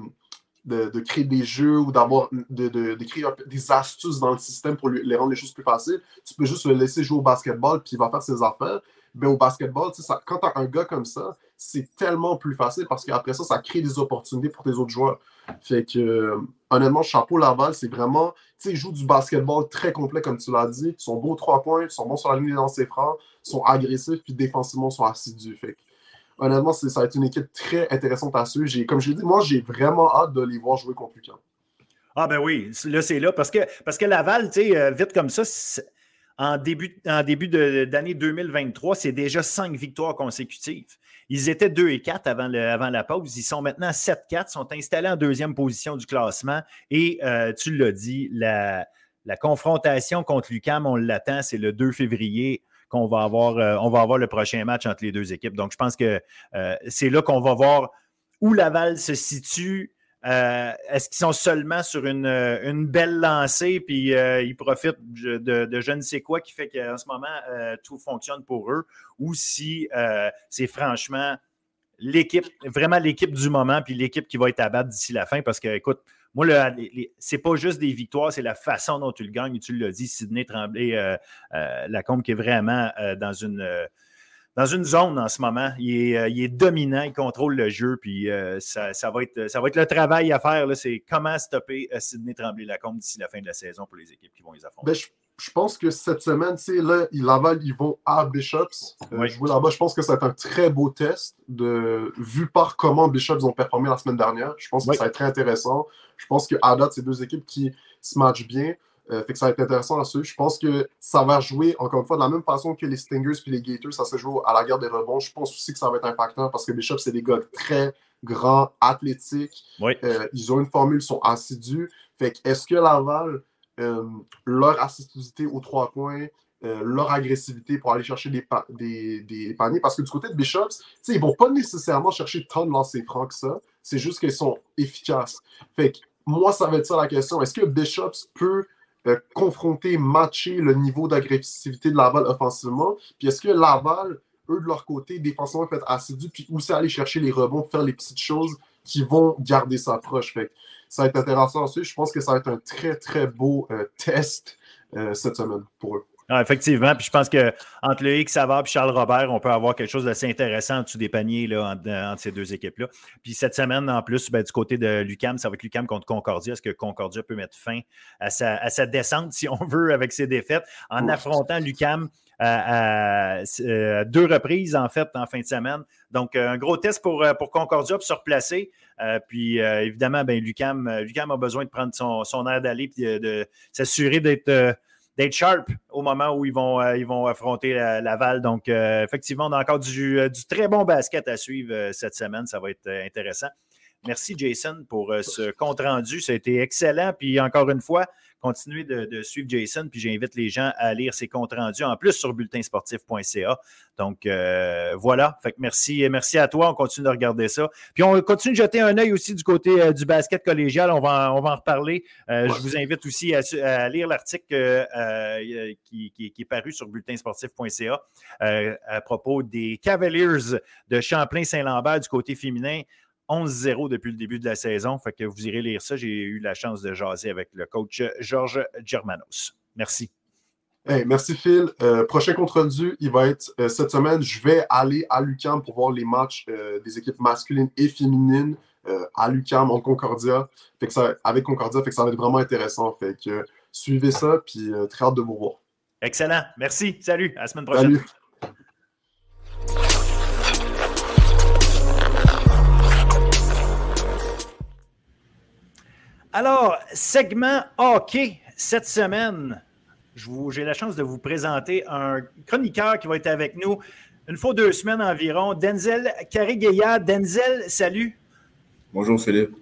de, créer des jeux ou d'avoir de, créer des astuces dans le système pour lui, les rendre les choses plus faciles. Tu peux juste le laisser jouer au basketball puis il va faire ses affaires. Mais au basketball, quand tu as un gars comme ça, c'est tellement plus facile parce qu'après ça, ça crée des opportunités pour tes autres joueurs. Fait que, euh, honnêtement, chapeau Laval, c'est vraiment, tu sais, ils jouent du basketball très complet, comme tu l'as dit. Ils sont beaux trois points, ils sont bons sur la ligne des lancers francs, sont agressifs, puis défensivement, sont assidus. Fait que, honnêtement, ça va être une équipe très intéressante à suivre. Comme je l'ai dit, moi, j'ai vraiment hâte de les voir jouer contre Lucas. Ah ben oui, là c'est là parce que, parce que Laval, euh, vite comme ça, en début, en début d'année 2023, c'est déjà cinq victoires consécutives. Ils étaient 2 et 4 avant, avant la pause. Ils sont maintenant 7-4, sont installés en deuxième position du classement. Et euh, tu l'as dit, la, confrontation contre l'UCAM, on l'attend, c'est le 2 février qu'on va avoir, euh, on va avoir le prochain match entre les deux équipes. Donc, je pense que euh, c'est là qu'on va voir où Laval se situe euh, est-ce qu'ils sont seulement sur une, belle lancée, puis ils profitent de, je ne sais quoi qui fait qu'en ce moment, tout fonctionne pour eux, ou si c'est franchement l'équipe, vraiment l'équipe du moment, puis l'équipe qui va être à battre d'ici la fin, parce que, écoute, moi, c'est pas juste des victoires, c'est la façon dont tu le gagnes, tu l'as dit, Sidney Tremblay, la combe qui est vraiment dans une dans une zone en ce moment. Il est, euh, dominant, il contrôle le jeu, puis euh, ça, va être, ça va être le travail à faire. C'est comment stopper euh, Sidney Tremblay-Lacombe d'ici la fin de la saison pour les équipes qui vont les affronter. Ben, pense que cette semaine, là, Laval, ils vont à Bishops jouer là-bas. Je pense que ça va être un très beau test de, vu par comment Bishops ont performé la semaine dernière. Je pense que ça va être très intéressant. Je pense qu'à date, c'est deux équipes qui se matchent bien. Euh, fait que ça va être intéressant à suivre. Je pense que ça va jouer, encore une fois, de la même façon que les Stingers et les Gators, ça se joue à la guerre des rebonds. Je pense aussi que ça va être un facteur parce que Bishop, c'est des gars très grands, athlétiques. Euh, ils ont une formule, ils sont assidus. Fait que est-ce que Laval, euh, leur assiduité aux trois points, leur agressivité pour aller chercher des, paniers. Parce que du côté de Bishops, ils ne vont pas nécessairement chercher tant de lancers francs que ça. C'est juste qu'ils sont efficaces. Fait que moi, ça va être ça la question. Est-ce que Bishops peut euh, confronter, matcher le niveau d'agressivité de Laval offensivement? Puis est-ce que Laval, eux, de leur côté, défensivement, peuvent être assidus, puis aussi aller chercher les rebonds, faire les petites choses qui vont garder sa proche. Ça va être intéressant ensuite. Je pense que ça va être un très, très beau euh, test euh, cette semaine pour eux. Ah, effectivement, puis je pense qu'entre le X Savard et Charles Robert, on peut avoir quelque chose d'assez intéressant en dessous des paniers là, entre, ces deux équipes-là. Puis cette semaine, en plus, ben, du côté de Lucam, ça va être Lucam contre Concordia. Est-ce que Concordia peut mettre fin à sa, descente, si on veut, avec ses défaites, en affrontant Lucam à, deux reprises, en fait, en fin de semaine. Donc, un gros test pour, pour Concordia pour se replacer. puis, évidemment, ben, Lucam, Lucam a besoin de prendre son, son air d'aller et de s'assurer d'être d'être sharp au moment où ils vont, euh, ils vont affronter Laval. Donc, euh, effectivement, on a encore du, euh, du, très bon basket à suivre cette semaine. Ça va être intéressant. Merci, Jason, pour ce compte rendu. Ça a été excellent. Puis, encore une fois, continuez de, suivre Jason, puis j'invite les gens à lire ses comptes rendus en plus sur bulletinsportif.ca. Donc euh, voilà, fait que merci, merci à toi. On continue de regarder ça. Puis on continue de jeter un œil aussi du côté euh, du basket collégial. On va, on va en reparler. Euh, je vous invite aussi à, lire l'article qui, qui, est paru sur bulletinsportif.ca à propos des Cavaliers de Champlain-Saint-Lambert du côté féminin. 11-0 depuis le début de la saison. Fait que vous irez lire ça. J'ai eu la chance de jaser avec le coach Georges Germanos. Merci. merci Phil. Euh, prochain compte rendu, il va être euh, cette semaine. Je vais aller à l'UCAM pour voir les matchs euh, des équipes masculines et féminines à l'UCAM en Concordia. Fait que ça, avec Concordia, fait que ça va être vraiment intéressant. Fait que suivez ça, puis très hâte de vous voir. Excellent. Merci. Salut. À la semaine prochaine. Salut. Alors, segment hockey cette semaine. J'ai la chance de vous présenter un chroniqueur qui va être avec nous une fois deux semaines environ. Denzel Carigueya. Denzel, salut. Bonjour Philippe.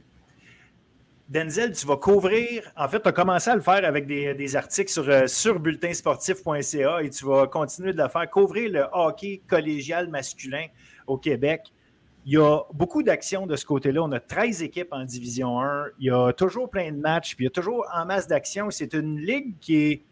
Denzel, tu vas couvrir, en fait, tu as commencé à le faire avec des, articles sur, euh, sur bulletinsportif.ca et tu vas continuer de le faire, couvrir le hockey collégial masculin au Québec. Il y a beaucoup d'actions de ce côté-là. On a 13 équipes en Division 1. Il y a toujours plein de matchs, puis il y a toujours en masse d'actions. C'est une ligue qui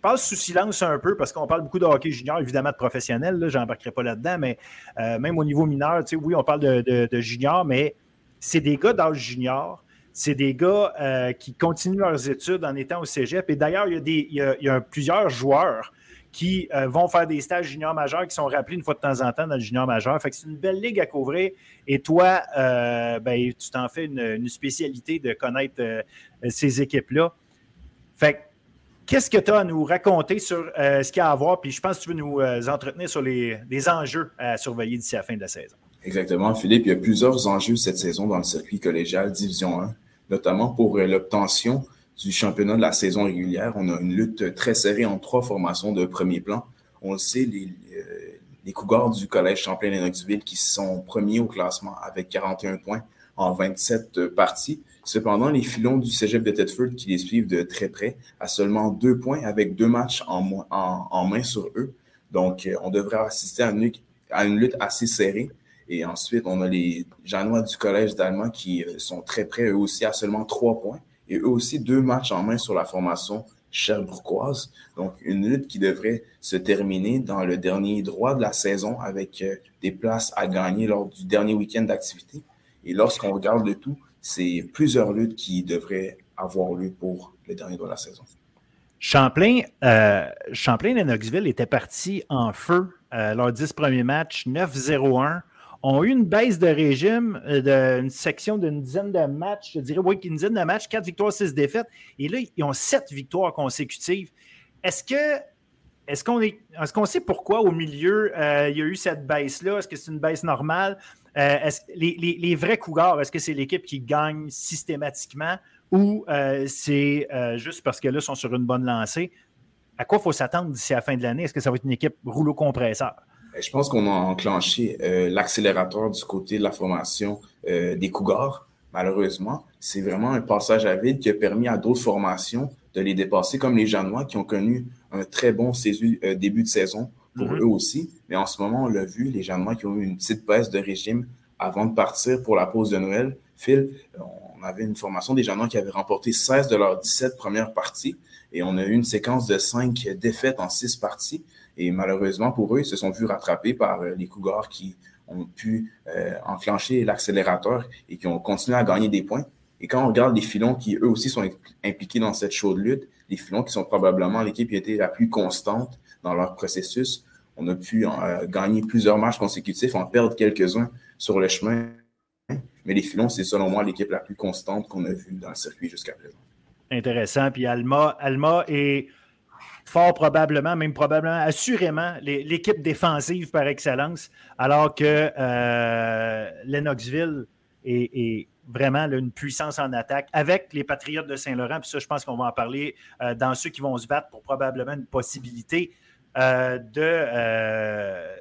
passe sous silence un peu parce qu'on parle beaucoup de hockey junior, évidemment de professionnel, je n'embarquerai pas là-dedans, mais euh, même au niveau mineur, oui, on parle de, junior, mais c'est des gars d'âge junior, c'est des gars euh, qui continuent leurs études en étant au cégep. Et d'ailleurs, il il y a plusieurs joueurs qui euh, vont faire des stages junior majeurs qui sont rappelés une fois de temps en temps dans le junior majeur. Fait que c'est une belle ligue à couvrir. Et toi, euh, ben, tu t'en fais une, spécialité de connaître euh, ces équipes-là. Fait qu'est-ce que tu as à nous raconter sur ce qu'il y a à voir? Puis je pense que tu veux nous entretenir sur les, les, enjeux à surveiller d'ici la fin de la saison. Exactement, Philippe. Il y a plusieurs enjeux cette saison dans le circuit collégial Division 1, notamment pour l'obtention du championnat de la saison régulière. On a une lutte très serrée en trois formations de premier plan. On le sait, les, euh, Cougars du Collège Champlain-Lennoxville qui sont premiers au classement avec 41 points en 27 parties. Cependant, les filons du Cégep de Tedford qui les suivent de très près à seulement deux points avec deux matchs en, main sur eux. Donc, euh, on devrait assister à une, lutte assez serrée. Et ensuite, on a les Janois du Collège d'Allemand qui euh, sont très près, eux aussi, à seulement trois points et eux aussi deux matchs en main sur la formation Sherbrookeoise. Donc, une lutte qui devrait se terminer dans le dernier droit de la saison avec euh, des places à gagner lors du dernier week-end d'activité. Et lorsqu'on regarde le tout, c'est plusieurs luttes qui devraient avoir lieu pour le dernier droit de la saison. Champlain, euh, Champlain et Knoxville étaient partis en feu euh, leurs dix premiers matchs, 9-0-1 ont eu une baisse de régime euh, d'une section d'une dizaine de matchs, je dirais, oui, une dizaine de matchs, quatre victoires, six défaites. Et là, ils ont sept victoires consécutives. Est-ce que est-ce qu'on est, est qu'on sait pourquoi au milieu euh, il y a eu cette baisse-là? Est-ce que c'est une baisse normale? Euh, les, vrais cougars, est-ce que c'est l'équipe qui gagne systématiquement ou c'est juste parce que là, ils sont sur une bonne lancée? À quoi faut s'attendre d'ici la fin de l'année? Est-ce que ça va être une équipe rouleau compresseur? Ben, je pense qu'on a enclenché euh, l'accélérateur du côté de la formation euh, des Cougars. Malheureusement, c'est vraiment un passage à vide qui a permis à d'autres formations de les dépasser, comme les Janois qui ont connu un très bon euh, début de saison pour mm-hmm. eux aussi. Mais en ce moment, on l'a vu, les Janois qui ont eu une petite baisse de régime avant de partir pour la pause de Noël. Phil, on avait une formation des Janois qui avaient remporté 16 de leurs 17 premières parties et on a eu une séquence de 5 défaites en 6 parties. Et malheureusement pour eux, ils se sont vus rattraper par euh, les Cougars qui ont pu euh, enclencher l'accélérateur et qui ont continué à gagner des points. Et quand on regarde les filons qui, eux aussi, sont impliqués dans cette chaude lutte, les filons qui sont probablement l'équipe qui a été la plus constante dans leur processus, on a pu euh, gagner plusieurs matchs consécutifs, en perdre quelques-uns sur le chemin. Mais les filons, c'est selon moi l'équipe la plus constante qu'on a vue dans le circuit jusqu'à présent. Intéressant. Puis Alma, Alma est fort probablement, même probablement, assurément, l'équipe défensive par excellence, alors que euh, Lennoxville est, vraiment une puissance en attaque avec les Patriotes de Saint-Laurent. Puis ça, je pense qu'on va en parler euh, dans ceux qui vont se battre pour probablement une possibilité euh,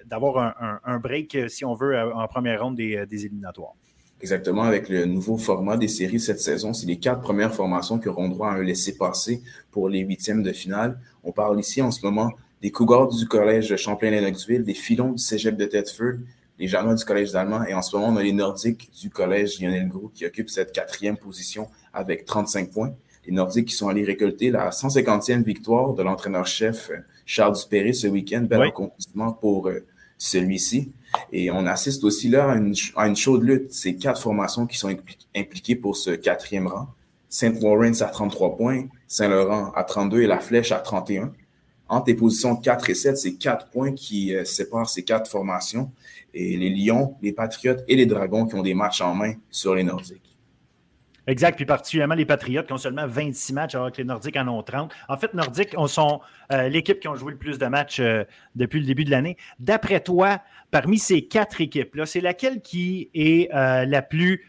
d'avoir un, break, si on veut, en première ronde des éliminatoires. Exactement, avec le nouveau format des séries cette saison, c'est les quatre premières formations qui auront droit à un laissé-passer pour les huitièmes de finale. On parle ici en ce moment des Cougars du Collège Champlain-Lennoxville, des Filons du Cégep de Thetford, les Janois du Collège d'Allemand, et en ce moment, on a les Nordiques du Collège Lionel Gros qui occupent cette quatrième position avec 35 points. Les Nordiques qui sont allés récolter la 150e victoire de l'entraîneur-chef Charles Dupéry ce week-end. Bel accomplissement pour euh, celui-ci. Et on assiste aussi là à une, à une chaude lutte. C'est quatre formations qui sont impliquées pour ce quatrième rang. Saint Lawrence à 33 points, Saint-Laurent à 32 et la Flèche à 31. Entre les positions 4 et 7, c'est quatre points qui euh, séparent ces quatre formations. Et les Lions, les Patriotes et les Dragons qui ont des matchs en main sur les Nordiques. Exact, puis particulièrement les Patriotes qui ont seulement 26 matchs alors que les Nordiques en ont 30. En fait, Nordiques on sont euh, l'équipe qui ont joué le plus de matchs euh, depuis le début de l'année. D'après toi, parmi ces quatre équipes-là, c'est laquelle qui est euh, la plus,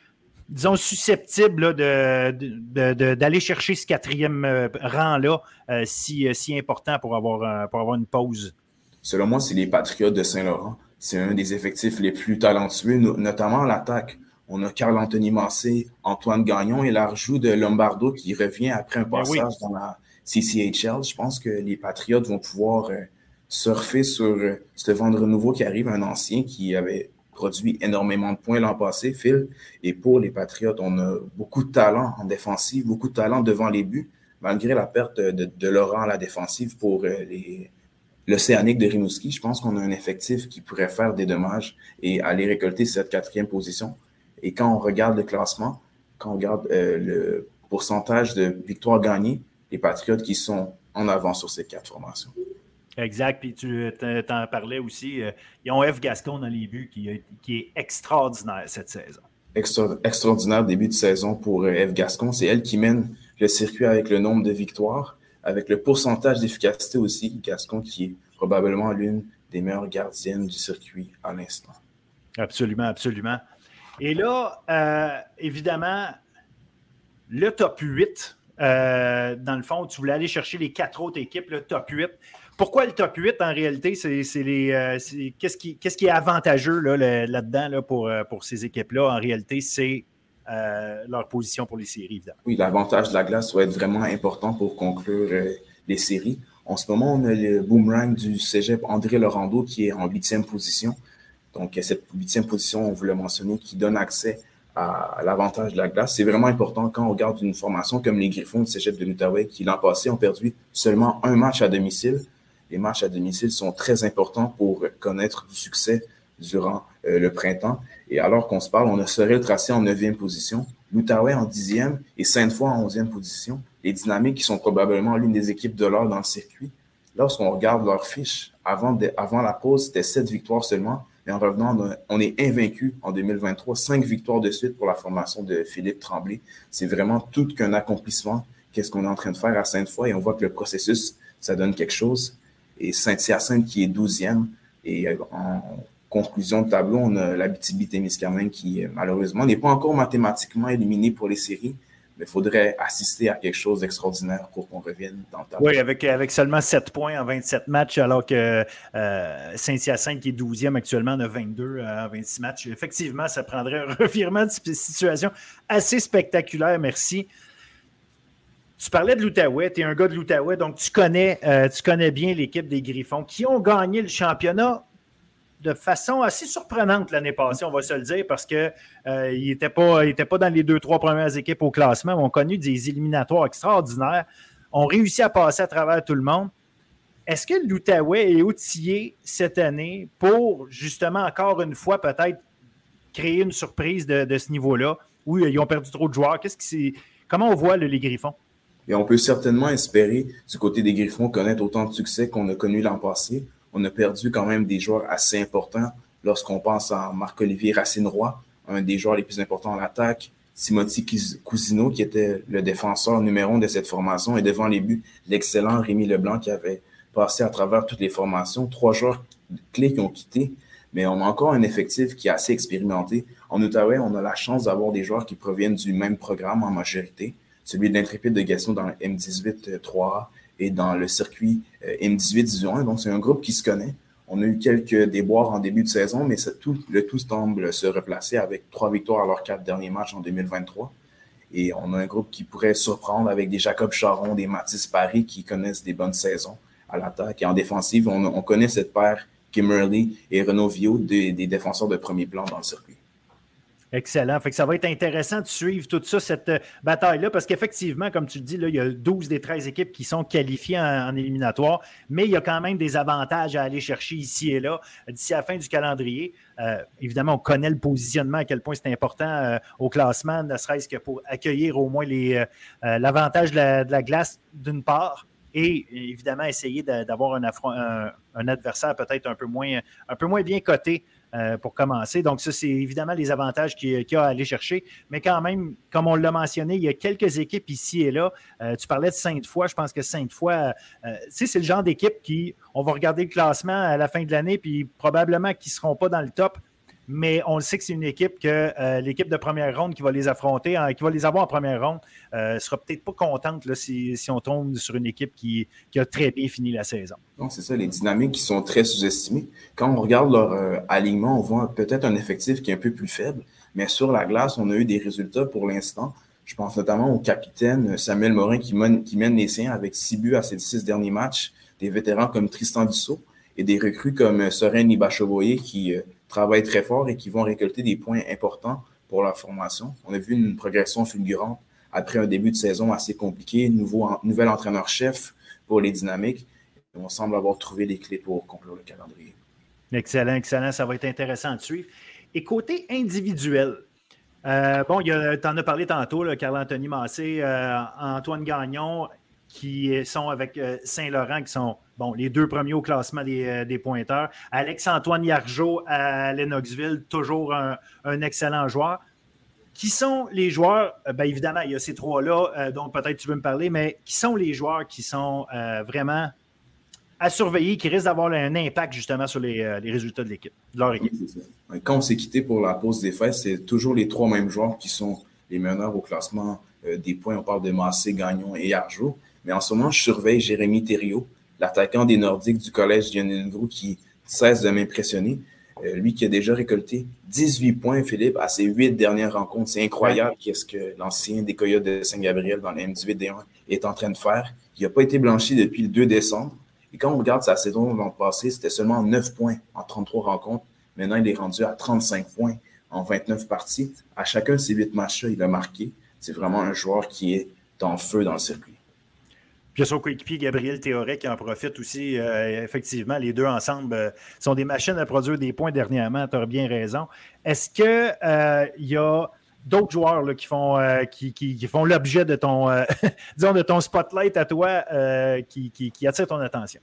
disons, susceptible d'aller chercher ce quatrième rang-là si, si important pour avoir, pour avoir une pause? Selon moi, c'est les Patriotes de Saint-Laurent. C'est un des effectifs les plus talentueux, notamment à l'attaque. On a Carl-Anthony Massé, Antoine Gagnon et l'arjou de Lombardo qui revient après un ben passage dans la CCHL. Je pense que les Patriotes vont pouvoir euh, surfer sur euh, ce vendre nouveau qui arrive, un ancien qui avait produit énormément de points l'an passé, Phil. Et pour les Patriotes, on a beaucoup de talent en défensive, beaucoup de talent devant les buts, malgré la perte de, Laurent à la défensive pour euh, l'Océanique de Rimouski. Je pense qu'on a un effectif qui pourrait faire des dommages et aller récolter cette quatrième position. Et quand on regarde le classement, quand on regarde euh, le pourcentage de victoires gagnées, les Patriotes qui sont en avant sur ces quatre formations. Exact. Puis tu en parlais aussi. Euh, ils ont F. Gascon dans les buts qui, est extraordinaire cette saison. extraordinaire début de saison pour euh, F. Gascon. C'est elle qui mène le circuit avec le nombre de victoires, avec le pourcentage d'efficacité aussi. Gascon qui est probablement l'une des meilleures gardiennes du circuit à l'instant. Absolument, absolument. Et là, euh, évidemment, le top 8, euh, dans le fond, tu voulais aller chercher les quatre autres équipes, le top 8. Pourquoi le top 8 en réalité? C'est. Euh, qu'est-ce qui, qui, est avantageux là-dedans là, pour, pour ces équipes-là? En réalité, c'est leur position pour les séries, évidemment. Oui, l'avantage de la glace doit être vraiment important pour conclure les séries. En ce moment, on a le boomerang du cégep André Laurando qui est en huitième position. Donc, cette huitième position, on vous l'a mentionné, qui donne accès à l'avantage de la glace. C'est vraiment important quand on regarde une formation comme les Griffons du Cégep de l'Outaouais, qui l'an passé ont perdu seulement un match à domicile. Les matchs à domicile sont très importants pour connaître du succès durant euh, le printemps. Et alors qu'on se parle, on a le tracé en neuvième position, l'Outaouais en dixième et Sainte-Foy en onzième position. Les Dynamiques qui sont probablement l'une des équipes de l'or dans le circuit. Lorsqu'on regarde leur fiche, avant, avant la pause, c'était sept victoires seulement. Et en revenant, on est invaincu en 2023. Cinq victoires de suite pour la formation de Philippe Tremblay. C'est vraiment tout qu'un accomplissement. Qu'est-ce qu'on est en train de faire à Sainte-Foy? Et on voit que le processus, ça donne quelque chose. Et Saint-Hyacinthe qui est douzième. Et euh, en conclusion de tableau, on a l'Abitibi-Témiscamingue qui, malheureusement, n'est pas encore mathématiquement éliminé pour les séries, mais il faudrait assister à quelque chose d'extraordinaire pour qu'on revienne dans le Oui, avec, avec seulement 7 points en 27 matchs, alors que euh, Saint-Hyacinthe, qui est 12e actuellement, en a 22 euh, en 26 matchs. Effectivement, ça prendrait un revirement de situation assez spectaculaire, merci. Tu parlais de l'Outaouais, tu es un gars de l'Outaouais, donc tu connais, euh, tu connais bien l'équipe des Griffons qui ont gagné le championnat de façon assez surprenante l'année passée, on va se le dire, parce qu'ils euh, n'étaient pas, dans les deux, trois premières équipes au classement, mais ont connu des éliminatoires extraordinaires, ont réussi à passer à travers tout le monde. Est-ce que l'Outaouais est outillé cette année pour justement, encore une fois, peut-être créer une surprise de, ce niveau-là? ou ils ont perdu trop de joueurs? Qu'est-ce qui Comment on voit les Griffons? Et on peut certainement espérer, du côté des Griffons, connaître autant de succès qu'on a connu l'an passé. On a perdu quand même des joueurs assez importants lorsqu'on pense à Marc-Olivier Racine-Roy, un des joueurs les plus importants en l'attaque, Timothy Cousino, qui était le défenseur numéro un de cette formation, et devant les buts, l'excellent Rémi Leblanc, qui avait passé à travers toutes les formations. Trois joueurs clés qui ont quitté, mais on a encore un effectif qui est assez expérimenté. En Outaouais, on a la chance d'avoir des joueurs qui proviennent du même programme en majorité, celui de l'Intrépide de Gaston dans le M18 3 et dans le circuit euh, M18 Division 1. Donc, c'est un groupe qui se connaît. On a eu quelques déboires en début de saison, mais le tout semble se replacer avec trois victoires à leurs quatre derniers matchs en 2023. Et on a un groupe qui pourrait surprendre avec des Jacob Charon, des Mathis Paris qui connaissent des bonnes saisons à l'attaque. Et en défensive, on, connaît cette paire Kimmerly et Renaud Vio, des défenseurs de premier plan dans le circuit. Excellent. Fait que ça va être intéressant de suivre toute ça, cette euh, bataille-là, parce qu'effectivement, comme tu le dis, il y a 12 des 13 équipes qui sont qualifiées en, éliminatoire, mais il y a quand même des avantages à aller chercher ici et là d'ici à la fin du calendrier. Euh, évidemment, on connaît le positionnement, à quel point c'est important euh, au classement, ne serait-ce que pour accueillir au moins l'avantage de, la glace d'une part, et évidemment essayer d'avoir un, adversaire peut-être un peu moins bien coté euh, pour commencer. Donc, ça, c'est évidemment les avantages qu'il y a à aller chercher. Mais quand même, comme on l'a mentionné, il y a quelques équipes ici et là. Euh, tu parlais de Sainte-Foy. Je pense que Sainte-Foy, euh, c'est le genre d'équipe qui, on va regarder le classement à la fin de l'année, puis probablement qu'ils ne seront pas dans le top mais on le sait que c'est une équipe que euh, l'équipe de première ronde qui va les affronter, qui va les avoir en première ronde, euh, sera peut-être pas contente si, on tombe sur une équipe qui, a très bien fini la saison. Non, c'est ça, les dynamiques qui sont très sous-estimées. Quand on regarde leur euh, alignement, on voit peut-être un effectif qui est un peu plus faible, mais sur la glace, on a eu des résultats pour l'instant. Je pense notamment au capitaine Samuel Morin qui mène, les siens avec six buts à ses six derniers matchs, des vétérans comme Tristan Dussault et des recrues comme Soren Nibachoboye qui travaillent très fort et qui vont récolter des points importants pour leur formation. On a vu une progression fulgurante après un début de saison assez compliqué, nouveau, nouvel entraîneur-chef pour les dynamiques. On semble avoir trouvé les clés pour conclure le calendrier. Excellent, excellent. Ça va être intéressant de suivre. Et côté individuel, euh, bon, tu en as parlé tantôt, Carl-Anthony Massé, euh, Antoine Gagnon, qui sont avec euh, Saint-Laurent, qui sont bon, les deux premiers au classement des, euh, pointeurs. Alex-Antoine Yargeau à Lennoxville, toujours un, excellent joueur. Qui sont les joueurs, euh, bien évidemment, il y a ces trois-là dont peut-être tu veux me parler, mais qui sont les joueurs qui sont vraiment à surveiller, qui risquent d'avoir un impact justement sur les, résultats de l'équipe, de leur équipe? Quand on s'est quitté pour la pause des fêtes, c'est toujours les trois mêmes joueurs qui sont les meneurs au classement des points. On parle de Massé, Gagnon et Yargeau. Mais en ce moment, je surveille Jérémy Thériault, l'attaquant des Nordiques du collège Gros qui cesse de m'impressionner. Euh, lui qui a déjà récolté 18 points, Philippe, à ses huit dernières rencontres. C'est incroyable qu'est-ce que l'ancien des Coyotes de Saint-Gabriel dans le M18D1 est en train de faire. Il n'a pas été blanchi depuis le 2 décembre. Et quand on regarde sa saison l'an passé, c'était seulement 9 points en 33 rencontres. Maintenant, il est rendu à 35 points en 29 parties. À chacun de ces huit matchs-là, il a marqué. C'est vraiment un joueur qui est en feu dans le circuit. Puis son coéquipier Gabriel Théoret qui en profite aussi. Euh, effectivement, les deux ensemble euh, sont des machines à produire des points dernièrement. Tu as bien raison. Est-ce qu'il euh, y a d'autres joueurs qui font, qui, font l'objet de ton, disons, de ton spotlight à toi qui, attire ton attention?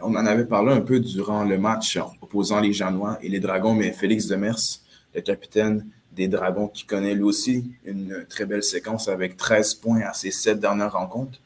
On en avait parlé un peu durant le match opposant les Janois et les Dragons, mais Félix Demers, le capitaine des Dragons, qui connaît lui aussi une très belle séquence avec 13 points à ses sept dernières rencontres.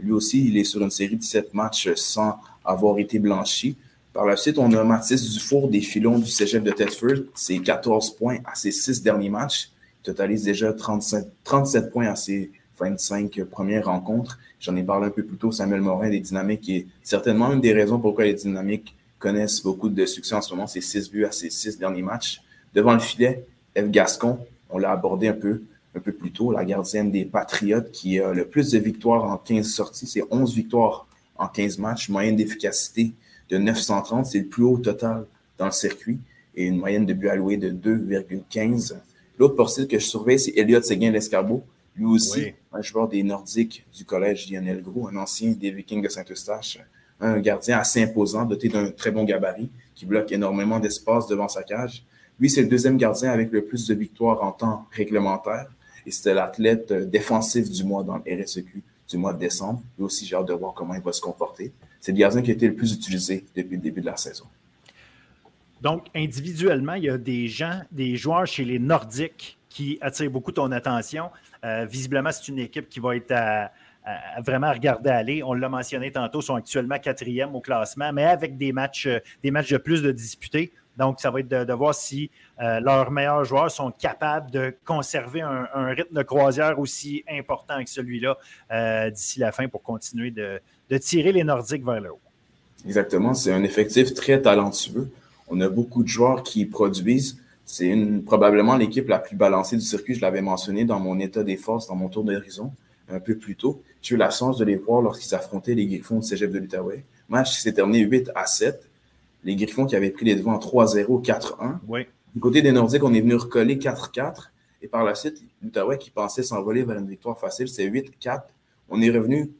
Lui aussi, il est sur une série de sept matchs sans avoir été blanchi. Par la suite, on a Mathis Dufour des filons du cégep de Thetford. C'est 14 points à ses six derniers matchs. Il totalise déjà 37 points à ses 25 premières rencontres. J'en ai parlé un peu plus tôt, Samuel Morin des Dynamiques est certainement une des raisons pourquoi les Dynamiques connaissent beaucoup de succès en ce moment. C'est 6 buts à ses six derniers matchs. Devant le filet, Eve Gascon, on l'a abordé un peu un peu plus tôt, la gardienne des Patriotes qui a le plus de victoires en 15 sorties. C'est 11 victoires en 15 matchs, moyenne d'efficacité de 930. C'est le plus haut total dans le circuit et une moyenne de buts alloués de 2,15. L'autre porcile que je surveille, c'est Elliot Séguin-Lescarbot. Lui aussi, un joueur des Nordiques du collège Lionel Gros, un ancien des Vikings de Saint-Eustache, un gardien assez imposant, doté d'un très bon gabarit, qui bloque énormément d'espace devant sa cage. Lui, c'est le deuxième gardien avec le plus de victoires en temps réglementaire Et c'était l'athlète défensif du mois dans le RSEQ du mois de décembre. Et aussi, j'ai hâte de voir comment il va se comporter. C'est le gardien qui a été le plus utilisé depuis le début de la saison. Donc, individuellement, il y a des gens, des joueurs chez les Nordiques qui attirent beaucoup ton attention. Euh, visiblement, c'est une équipe qui va être à, vraiment regarder aller. On l'a mentionné tantôt, sont actuellement quatrième au classement, mais avec des matchs, euh, des matchs de plus de disputés. Donc, ça va être de, voir si euh, leurs meilleurs joueurs sont capables de conserver un, rythme de croisière aussi important que celui-là d'ici la fin pour continuer de, de tirer les Nordiques vers le haut. Exactement. C'est un effectif très talentueux. On a beaucoup de joueurs qui produisent. C'est probablement l'équipe la plus balancée du circuit. Je l'avais mentionné dans mon état des forces, dans mon tour d'horizon, un peu plus tôt. J'ai eu la chance de les voir lorsqu'ils affrontaient les Griffons de Cégep de l'Outaouais. Match qui s'est terminé 8 à 7. Les Griffons qui avaient pris les devants 3-0, 4-1. Oui. Du côté des Nordiques, on est venu recoller 4-4. Et par la suite, l'Outaouais qui pensait s'envoler vers une victoire facile, c'est 8-4. On est revenu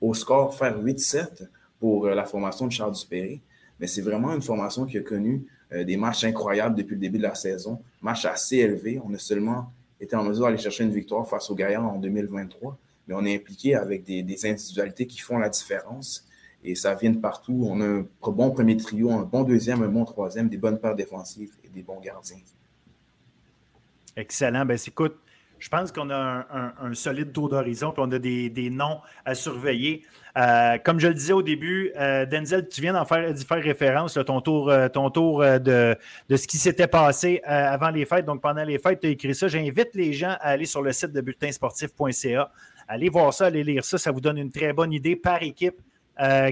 au score faire 8-7 pour euh, la formation de Charles Dupéry. Mais c'est vraiment une formation qui a connu euh, des matchs incroyables depuis le début de la saison, matchs assez élevés. On a seulement été en mesure d'aller chercher une victoire face aux Gaillards en 2023, mais on est impliqué avec des, individualités qui font la différence. Et ça vient de partout. On a un bon premier trio, un bon deuxième, un bon troisième, des bonnes paires défensives et des bons gardiens. Excellent. Ben, écoute, je pense qu'on a un, solide tour d'horizon, puis on a des, noms à surveiller. Euh, comme je le disais au début, euh, Denzel, tu viens d'en faire, faire référence, ton tour, euh, ton tour de, de, ce qui s'était passé avant les fêtes. Donc, pendant les fêtes, tu as écrit ça. J'invite les gens à aller sur le site de bulletinsportif.ca. Allez voir ça, allez lire ça. Ça vous donne une très bonne idée par équipe.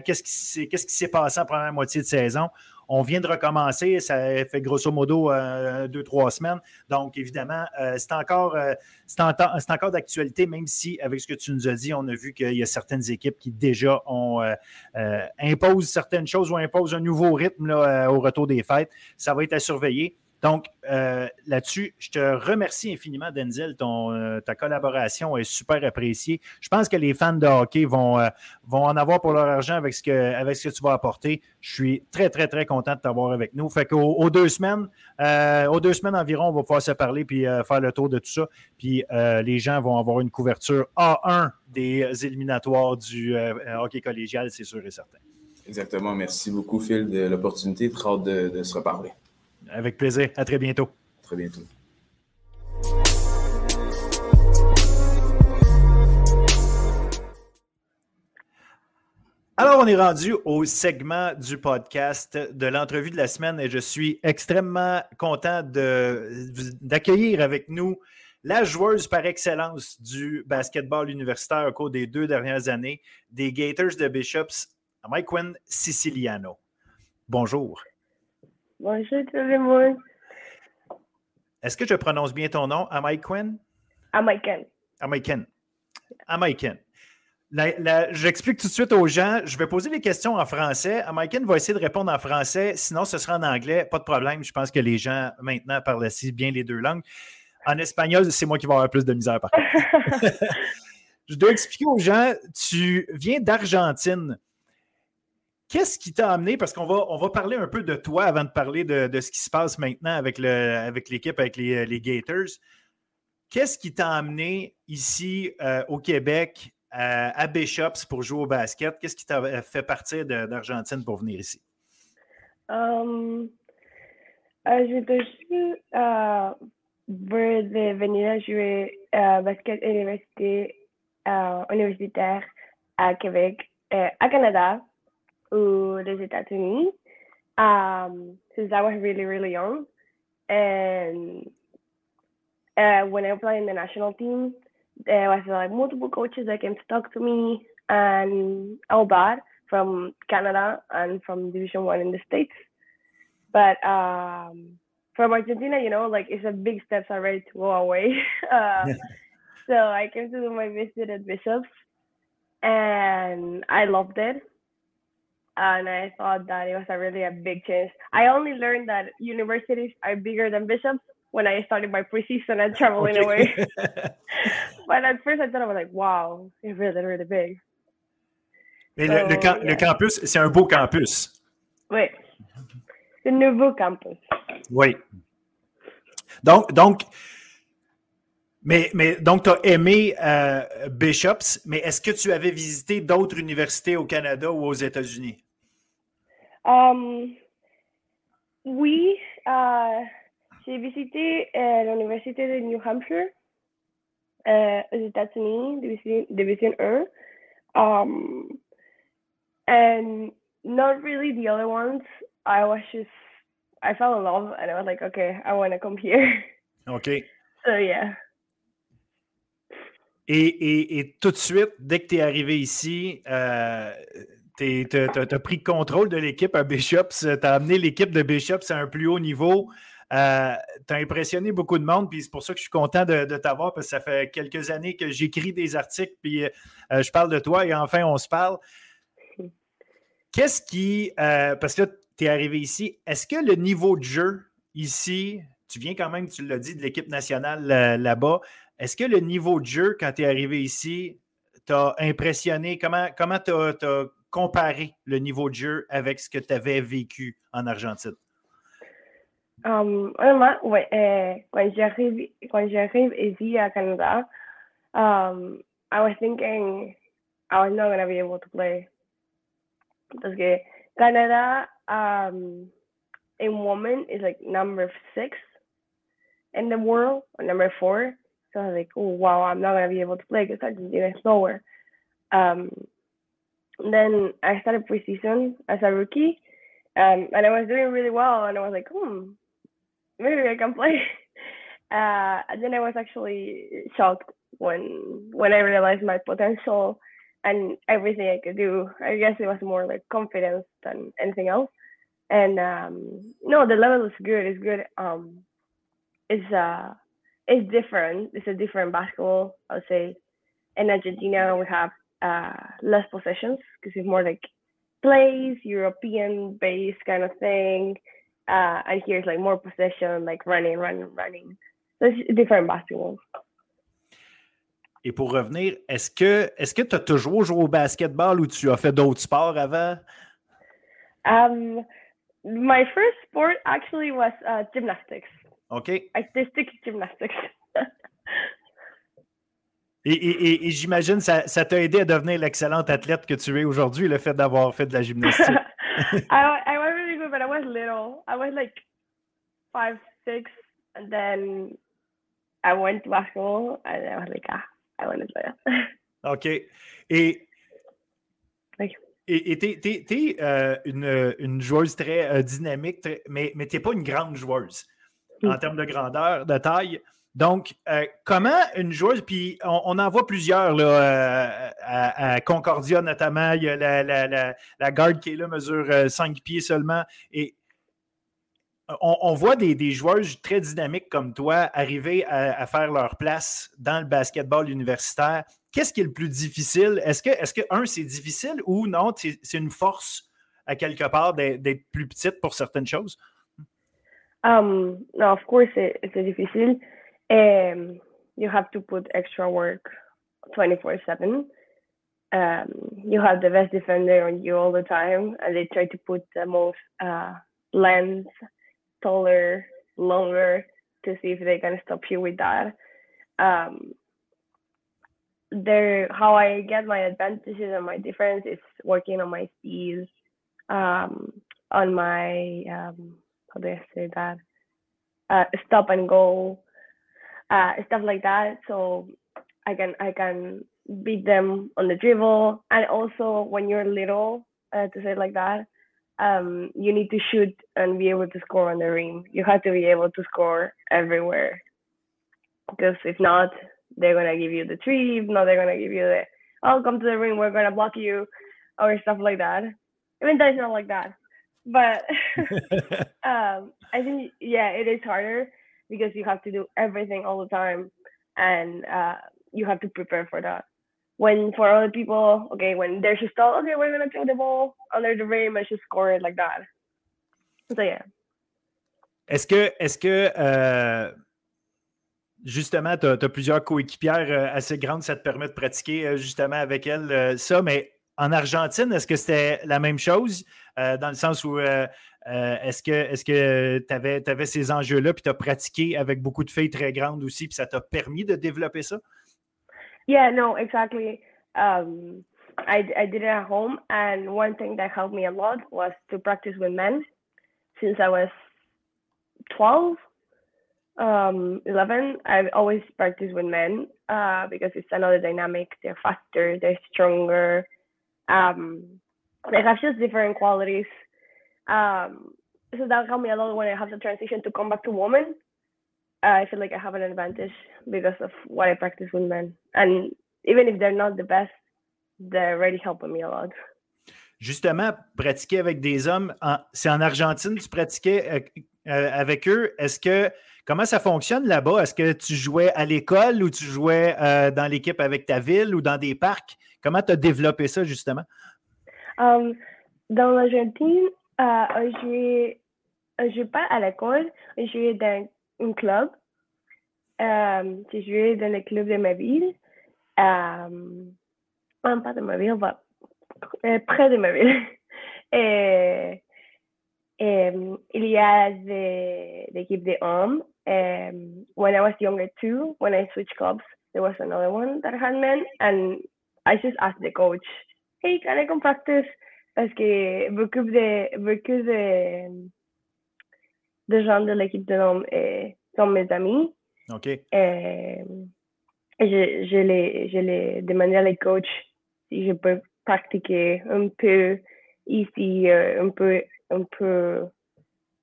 Qu'est-ce qui s'est passé en première moitié de saison? On vient de recommencer, ça fait grosso modo euh, deux, trois semaines. Donc, évidemment, euh, c'est encore, euh, encore d'actualité, même si, avec ce que tu nous as dit, on a vu qu'il y a certaines équipes qui déjà ont, imposent certaines choses ou imposent un nouveau rythme au retour des fêtes. Ça va être à surveiller. Donc, euh, là-dessus, je te remercie infiniment, Denzel. Ton, euh, ta collaboration est super appréciée. Je pense que les fans de hockey vont, euh, en avoir pour leur argent avec ce, que, avec tu vas apporter. Je suis très, très, très content de t'avoir avec nous. Fait qu'aux aux deux semaines, aux deux semaines environ, on va pouvoir se parler puis faire le tour de tout ça. Puis les gens vont avoir une couverture A1 des éliminatoires du hockey collégial, c'est sûr et certain. Exactement. Merci beaucoup, Phil, de l'opportunité. Très hâte de se reparler. Avec plaisir. À très bientôt. Très bientôt. Alors, on est rendu au segment du podcast de l'entrevue de la semaine et je suis extrêmement content d'accueillir avec nous la joueuse par excellence du basketball universitaire au cours des deux dernières années, des Gators de Bishops, Mike Quinn Siciliano. Bonjour. Bonjour tout le monde. Est-ce que je prononce bien ton nom? Amaiken? Amaiken. J'explique tout de suite aux gens. Je vais poser les questions en français. Amaiken va essayer de répondre en français. Sinon, ce sera en anglais. Pas de problème. Je pense que les gens maintenant parlent aussi bien les deux langues. En espagnol, c'est moi qui vais avoir plus de misère par contre. je dois expliquer aux gens, tu viens d'Argentine. Qu'est-ce qui t'a amené, parce qu'on va, on va parler un peu de toi avant de parler de, ce qui se passe maintenant avec, avec l'équipe, avec les, les Gators. Qu'est-ce qui t'a amené ici euh, au Québec à Bishops pour jouer au basket? Qu'est-ce qui t'a fait partir d'Argentine pour venir ici? Um, euh, je suis euh, venir jouer basket université, universitaire à Québec, à Canada les États-Unis um, since I was really, really young. And uh, when I played in the national team, there was like multiple coaches that came to talk to me and all from Canada and from Division One in the States. But um, from Argentina, you know, like it's a big steps already to go away. uh, so I came to do my visit at Bishops and I loved it and I thought that it was a really a big change. I only learned that universities are bigger than bishops when I started my preseason and traveling okay. away. but at first I thought I was like, wow, it's really, really big. Mais so, le, le, yeah. le, campus, c'est un beau campus. Oui. C'est un nouveau campus. Oui. Donc, donc Mais, mais donc, tu as aimé euh, Bishops, mais est-ce que tu avais visité d'autres universités au Canada ou aux États-Unis? Um, oui, euh, j'ai visité euh, l'université de New Hampshire euh, aux États-Unis, division, division 1. Um, and not really the other ones. I was just, I fell in love and I was like, okay, I want to come here. OK. So yeah. Et, et, et, tout de suite, dès que tu es arrivé ici, euh, tu as, pris contrôle de l'équipe à Bishops, tu as amené l'équipe de Bishops à un plus haut niveau. Euh, tu as impressionné beaucoup de monde, puis c'est pour ça que je suis content de, t'avoir, parce que ça fait quelques années que j'écris des articles, puis euh, je parle de toi, et enfin, on se parle. Qu'est-ce qui. Euh, parce que tu es arrivé ici, est-ce que le niveau de jeu ici, tu viens quand même, tu l'as dit, de l'équipe nationale là-bas, est-ce que le niveau de jeu, quand tu es arrivé ici, t'a impressionné? Comment tu as, comparé le niveau de jeu avec ce que tu avais vécu en Argentine? Um, honnêtement, euh, quand j'arrive quand j'arrive ici à Canada, um, I was thinking I was not going to be able to play. Parce que Canada um, in women is like number six in the world, or number four. So I was like, oh wow, I'm not gonna be able to play because I just did slower. Um, then I started preseason as a rookie, um, and I was doing really well, and I was like, hmm, maybe I can play. Uh, and then I was actually shocked when when I realized my potential and everything I could do. I guess it was more like confidence than anything else. And um, no, the level is good. It's good. Um, it's uh, it's different. It's a different basketball. I would say. In Argentina, we have uh, less possessions because it's more like plays, European based kind of thing. Uh, and here's like more possession, like running, running, running. So it's different basketball. Et pour revenir, est-ce que est-ce que tu as toujours joué au basketball ou tu as fait d'autres sports avant? Um, my first sport actually was uh, gymnastics. OK. Artistic gymnastics. et, et, et j'imagine ça, ça t'a aidé à devenir l'excellente athlète que tu es aujourd'hui, le fait d'avoir fait de la gymnastique. I, I was really good, but I was little. I was like five, six, and then I went to basketball, and I was like, ah, I want to play. OK. Et et tu es, euh, une, une, joueuse très euh, dynamique, très, mais, mais tu n'es pas une grande joueuse en termes de grandeur, de taille. Donc, euh, comment une joueuse, puis on, en voit plusieurs là, euh, à, Concordia notamment, il y a la, la, la, garde qui est là, mesure 5 euh, pieds seulement, et on, voit des, des, joueuses très dynamiques comme toi arriver à, faire leur place dans le basketball universitaire. Qu'est-ce qui est le plus difficile? Est-ce que, est-ce que un, c'est difficile ou non, c'est une force à quelque part d'être plus petite pour certaines choses? Um, of course it's difficile. Um, you have to put extra work 24 7. Um, you have the best defender on you all the time, and they try to put the most uh, length, taller, longer to see if they can stop you with that. Um, there, how I get my advantages and my difference is working on my speed, um, on my um, how do I say that? Uh, stop and go, uh, stuff like that. So I can I can beat them on the dribble, and also when you're little, uh, to say it like that, um, you need to shoot and be able to score on the rim. You have to be able to score everywhere, because if not, they're gonna give you the three. If not, they're gonna give you the oh come to the rim, we're gonna block you, or stuff like that. Even though it's not like that, but um, I think yeah, it is harder because you have to do everything all the time, and uh, you have to prepare for that. When for other people, okay, when there's a stall, okay, we're gonna throw the ball under the rim and just score it like that. So yeah. Est-ce que, est-ce que euh, justement, tu as, plusieurs coéquipières euh, assez grandes, ça te permet de pratiquer euh, justement avec elles ça, mais en Argentine, est-ce que c'était la même chose? dans le sens où est-ce que tu avais, avais, ces enjeux-là, puis tu as pratiqué avec beaucoup de filles très grandes aussi, puis ça t'a permis de développer ça? Yeah, no, exactly. Um, I, I did it at home, and one thing that helped me a lot was to practice with men since I was 12, um, 11. I've always practiced with men uh, because it's another dynamic. They're faster, they're stronger. Um, they have just different qualities. Um, so that helped me a lot when I have the transition to come back to women. I feel like I have an advantage because of what I practice with men. And even if they're not the best, they're really helping me a lot. Justement, pratiquer avec des hommes, c'est en Argentine, tu pratiquais euh, euh, avec eux. Est-ce que comment ça fonctionne là-bas? Est-ce que tu jouais à l'école ou tu jouais euh, dans l'équipe avec ta ville ou dans des parcs? Comment tu as développé ça justement? Um, dans l'Argentine, euh, je joué pas à l'école, je joué dans un club. Euh, j'ai joué dans le club de ma ville. Euh, pas de ma ville, euh, près de ma ville. Et, et il y a l'équipe. Um, when I was younger too, when I switched clubs, there was another one that had men, and I just asked the coach, "Hey, can I come practice?" Parce que beaucoup de beaucoup de de gens de l'équipe de l'homme sont mes amis. OK. Et, je, je, les, je les demandé à les coachs si je peux pratiquer un peu ici, uh, un peu, un peu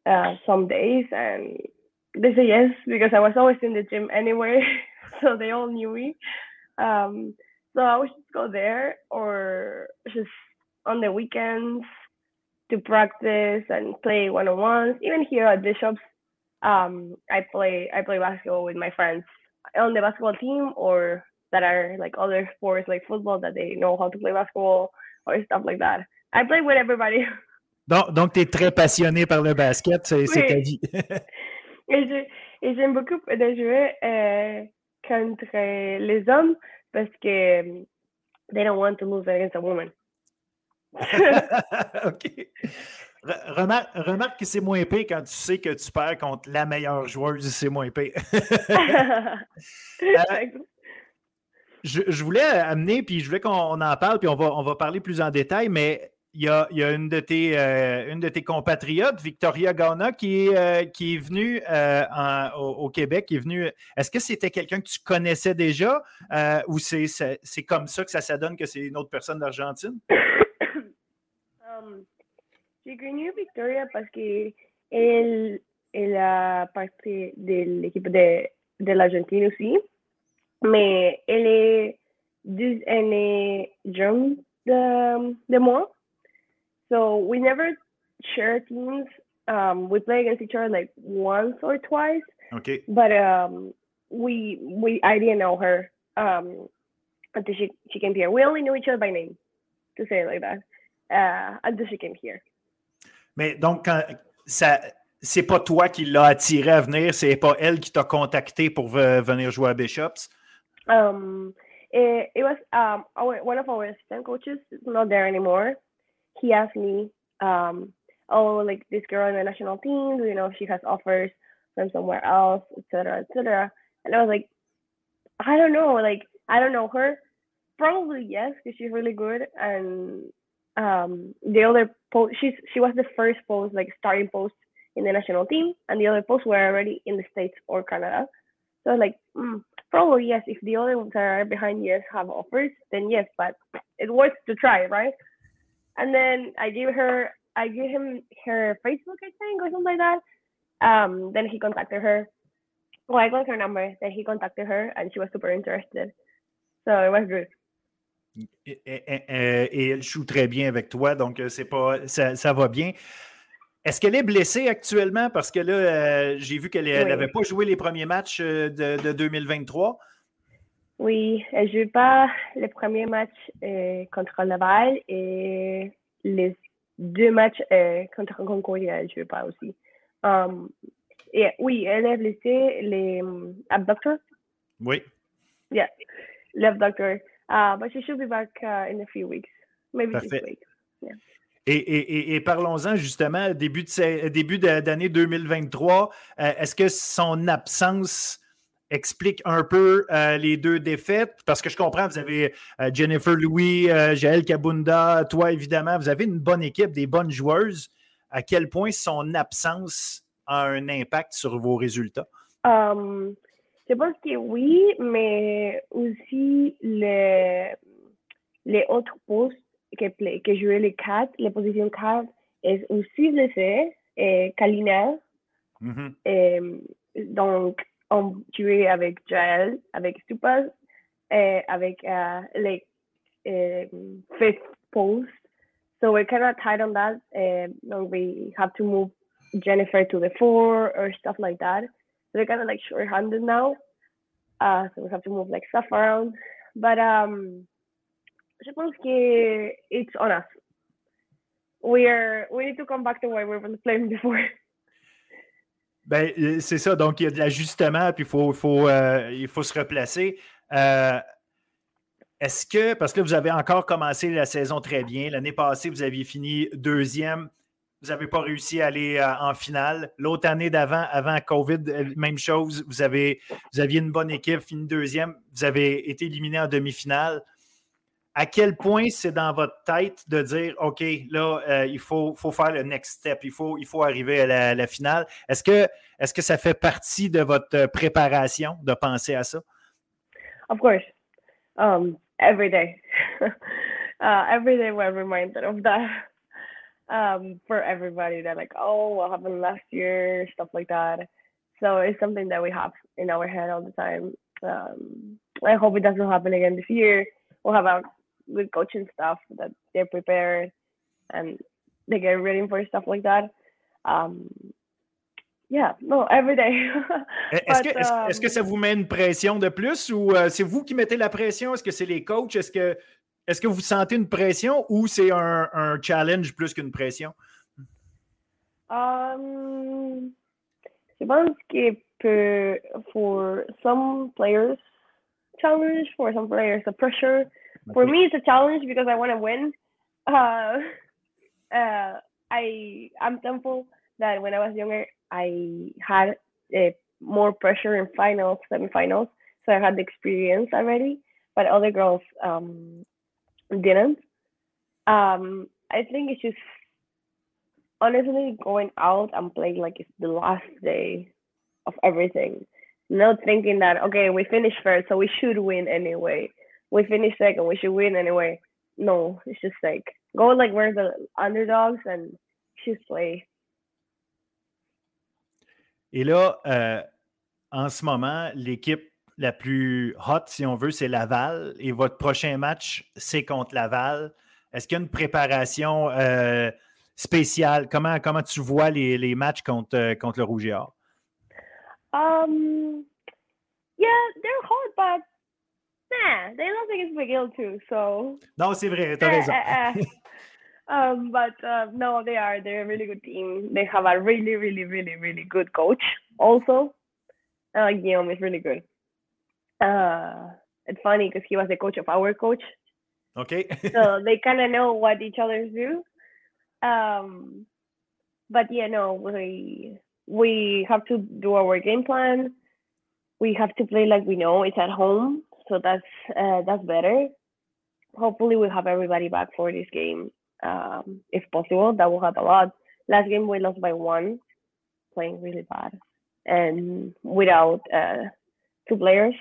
uh, some days. And they say yes, because I was always in the gym anyway. so they all knew me. Um, so I would just go there or just on the weekends to practice and play one on ones. Even here at Bishops, um, I play I play basketball with my friends on the basketball team or that are like other sports like football that they know how to play basketball or stuff like that. I play with everybody. Donc, donc tu es très passionné par le basket, c'est oui. ta vie. et j'aime beaucoup de jouer euh, contre les hommes parce que um, they don't want to lose against a woman. OK. Remarque, que c'est moins épais quand tu sais que tu perds contre la meilleure joueuse, c'est moins épais. euh, je, je, voulais amener, puis je voulais qu'on en parle, puis on va, on va parler plus en détail, mais il y a, y a une, de tes, euh, une de tes compatriotes, Victoria Gauna, qui est, euh, qui est venue en, au, Québec, est. Est-ce que c'était quelqu'un que tu connaissais déjà ou c'est comme ça que ça s'adonne que c'est une autre personne d'Argentine? Um, j'ai connu Victoria parce que elle, elle a partie de l'équipe de, de l'Argentine aussi, mais elle est deux années jeune de, de moi. So we never share teams. Um, we play against each other like once or twice. Okay. But um, we we I didn't know her um, until she she came here. We only knew each other by name, to say it like that. Uh, until she came here. Mais donc, quand, ça, c'est pas toi qui l'as attiré à venir, c'est pas elle qui t'a contacté pour venir jouer à Bishops? Um, it, it was um, our, one of our assistant coaches is not there anymore. He asked me, um, oh, like this girl in the national team, do you know if she has offers from somewhere else, etc., etc. And I was like, I don't know, like I don't know her. Probably yes, because she's really good, and um, the other post, she's she was the first post, like starting post in the national team, and the other posts were already in the states or Canada. So like, mm, probably yes. If the other ones that are behind yes have offers, then yes. But it works to try, right? And then I gave her, I gave him her Facebook, I think, or something like that. Um, then he contacted her. Well, I got her number. Then he contacted her, and she was super interested. So it was good. Et, et, et, elle joue très bien avec toi, donc c'est pas ça, ça va bien. Est-ce qu'elle est blessée actuellement? Parce que là, euh, j'ai vu qu'elle n'avait oui. pas joué les premiers matchs de, de 2023. Oui, elle ne joue pas les premiers matchs euh, contre Laval et les deux matchs euh, contre Concordia, elle ne joue pas aussi. Um, et, oui, elle est blessée, les abductors. Oui. Yeah, l'abductor. Uh, but she should be back uh, in a few weeks, maybe Parfait. this week. Yeah. Et, parlons-en justement, début d'année début 2023, euh, est-ce que son absence explique un peu euh, les deux défaites? Parce que je comprends, vous avez euh, Jennifer Louis, Jaël Kabunda, toi évidemment, vous avez une bonne équipe, des bonnes joueuses. À quel point son absence a un impact sur vos résultats? Um, je pense que oui, mais aussi les, les autres postes que, que jouaient les quatre, les positions 4, est aussi blessé, et Kalina. Mm-hmm. et, donc, on jouait avec Jael, avec Stupas, et avec uh, les um, fifth post. So we're kind of tight on that. And we have to move Jennifer to the four or stuff like that. We're kind of like short-handed now. Uh, so we have to move like stuff around. But um, je pense que it's on us. We are we need to come back to where we were playing before. Ben, euh, c'est ça. Donc, il y a de l'ajustement, puis il faut, faut, euh, il faut se replacer. Euh, est-ce que, parce que vous avez encore commencé la saison très bien. L'année passée, vous aviez fini deuxième. Vous n'avez pas réussi à aller en finale. L'autre année d'avant, avant COVID, même chose. Vous, avez, vous aviez une bonne équipe, fini deuxième. Vous avez été éliminé en demi-finale à quel point c'est dans votre tête de dire OK, là, euh, il faut, faut, faire le next step, il faut, il faut arriver à la, finale? Est-ce que, est que ça fait partie de votre préparation de penser à ça? Of course. Um, every day. uh, every day we're reminded of that. Um, for everybody that like, oh, what happened last year, stuff like that. So it's something that we have in our head all the time. Um, I hope it doesn't happen again this year. We'll have our good coaching stuff that they're prepared and they get ready for stuff like that. Um, yeah, no, every day. est-ce, que, est-ce, est-ce, que ça vous met une pression de plus ou euh, c'est vous qui mettez la pression? Est-ce que c'est les coachs? Est-ce que, est-ce que vous sentez une pression ou c'est un, un challenge plus qu'une pression? Um, je pense que pour for some players, challenge, for some players, a pressure. for me, it's a challenge because I want to win. Uh, uh, I I'm thankful that when I was younger, I had uh, more pressure in finals, semifinals, so I had the experience already. But other girls um, didn't. Um, I think it's just honestly going out and playing like it's the last day of everything. Not thinking that okay, we finished first, so we should win anyway we finished second, we should win anyway. No, it's just like go like we're the underdogs and just play. Et là, euh, en ce moment, l'équipe la plus hot, si on veut, c'est Laval. Et votre prochain match, c'est contre Laval. Est-ce qu'il y a une préparation euh, spéciale? Comment, comment tu vois les, les matchs contre, euh, contre le Rouge et Or? Um, yeah, they're hard, but Nah, they don't think it's Miguel too. So no, c'est vrai, t'as raison. Uh, uh, um, but uh, no, they are. They're a really good team. They have a really, really, really, really good coach. Also, uh, Guillaume is really good. Uh, it's funny because he was the coach of our coach. Okay. so they kind of know what each other do. Um, but yeah, no, we we have to do our game plan. We have to play like we know it's at home so that's uh, that's better. Hopefully, we'll have everybody back for this game um, if possible. That will help a lot. Last game we lost by one, playing really bad, and without uh, two players.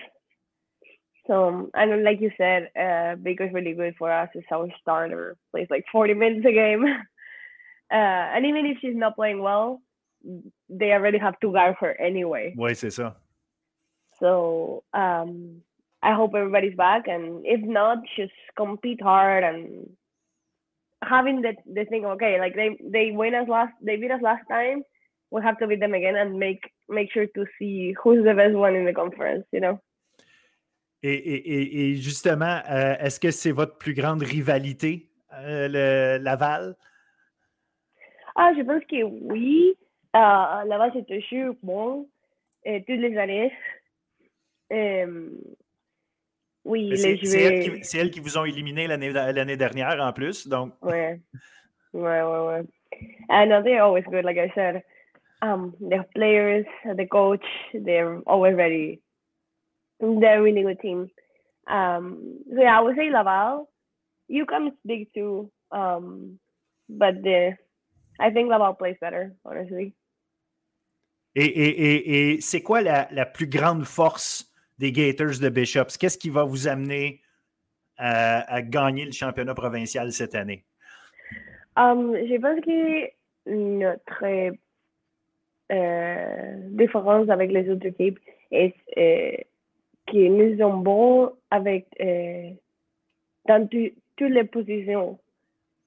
So and like you said, uh, Baker's really good for us. It's our starter. Plays like 40 minutes a game, uh, and even if she's not playing well, they already have to guard her anyway. Oui, c'est ça. So um, I hope everybody's back, and if not, just compete hard and having the the thing. Okay, like they they win us last, they beat us last time. We'll have to beat them again and make make sure to see who's the best one in the conference. You know. Et, et, et justement, euh, est-ce que c'est votre plus grande rivalité, euh, le Laval? Ah, je pense que oui. Euh, Laval, c'est toujours bon euh, toutes les années. Euh, oui, c'est, elle, qui vous ont éliminé l'année, dernière en plus. Donc. Ouais. Ouais, ouais, ouais. And uh, they're always good, like I said. Um, the players, the coach, they're always ready. They're a really good team. Um, so yeah, I would say Laval. UConn is big too. Um, but the, I think Laval plays better, honestly. Et, et, et, et c'est quoi la, la, plus grande force des Gators de Bishops? Qu'est-ce qui va vous amener à, à, gagner le championnat provincial cette année? Um, je pense que notre euh, différence avec les autres équipes est euh, que nous sommes bons avec euh, dans toutes les positions.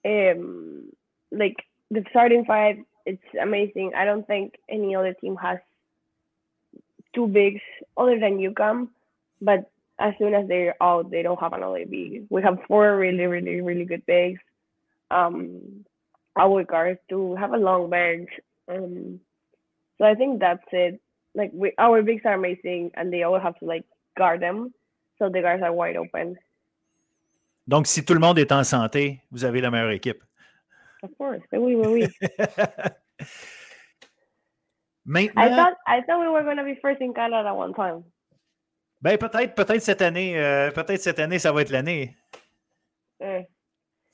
Um, like the starting five, it's amazing. I don't think any other team has two bigs other than UCOM, but as soon as they're out, they don't have another big. We have four really, really, really good bigs. Um, our guards to have a long bench. Um, so I think that's it. Like we, our bigs are amazing, and they all have to like guard them, so the guards are wide open. Donc, si tout le monde est en santé, vous avez la meilleure équipe. Of course, oui, oui, oui. Maintenant, I thought I thought we were going to be first in Canada one time. Ben peut-être, peut-être cette année, euh, peut-être cette année, ça va être l'année. Uh,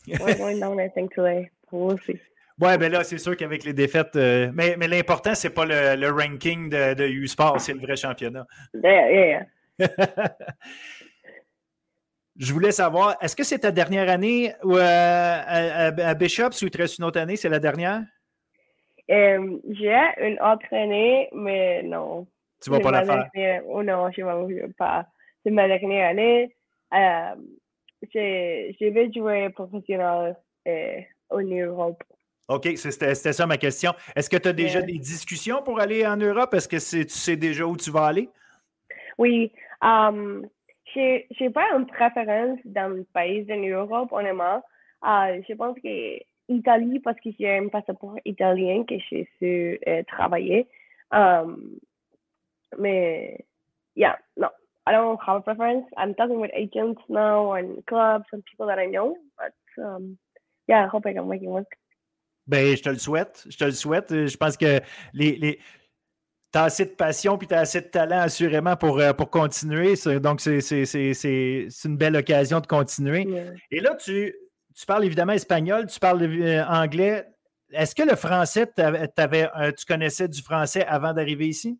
we're going down, I think, today. We'll see. Ouais, ben là, c'est sûr qu'avec les défaites, euh, mais, mais l'important, c'est pas le, le, ranking de, de U-Sport, c'est le vrai championnat. Yeah, yeah, yeah. Je voulais savoir, est-ce que c'est ta dernière année ou, euh, à, à, Bishops ou il te reste une autre année? C'est la dernière? Um, J'ai une autre année, mais non. Tu vas pas la faire? Dernière... Oh non, je ne vais pas. C'est ma dernière année. Euh, je vais jouer professionnel euh, en Europe. OK, c'était ça ma question. Est-ce que tu as déjà des discussions pour aller en Europe? Est-ce que tu sais déjà où tu vas aller? Oui, um, je n'ai pas une préférence dans le pays en Europe, honnêtement. Euh, je pense que Italie, parce que j'ai un passeport italien que je suis euh, travailler. Um, mais, yeah, no, I don't have a preference. I'm talking with agents now and clubs and people that I know. But, um, yeah, I hope I can make it work. Ben, je te le souhaite. Je te le souhaite. Euh, Je pense que les, les... tu as assez de passion puis tu as assez de talent, assurément, pour, euh, pour continuer. Donc, c'est une belle occasion de continuer. Yeah. Et là, tu, tu parles évidemment espagnol, tu parles euh, anglais. Est-ce que le français, t'avais, euh, tu connaissais du français avant d'arriver ici?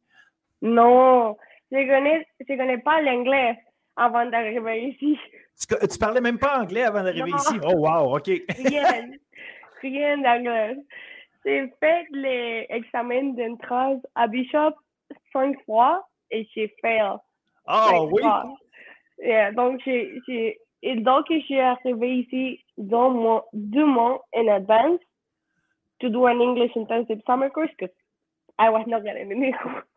Non, je connais, je connais pas l'anglais avant d'arriver ici. Tu, tu parlais même pas anglais avant d'arriver ici? Oh, wow, OK. Rien, rien d'anglais. J'ai fait l'examen d'entrée à Bishop cinq fois et j'ai fait Ah cinq oui! Yeah, donc, j'ai, j'ai, et donc, je suis arrivée ici deux mois, deux mois en advance to do an English intensive summer course because I was not getting course.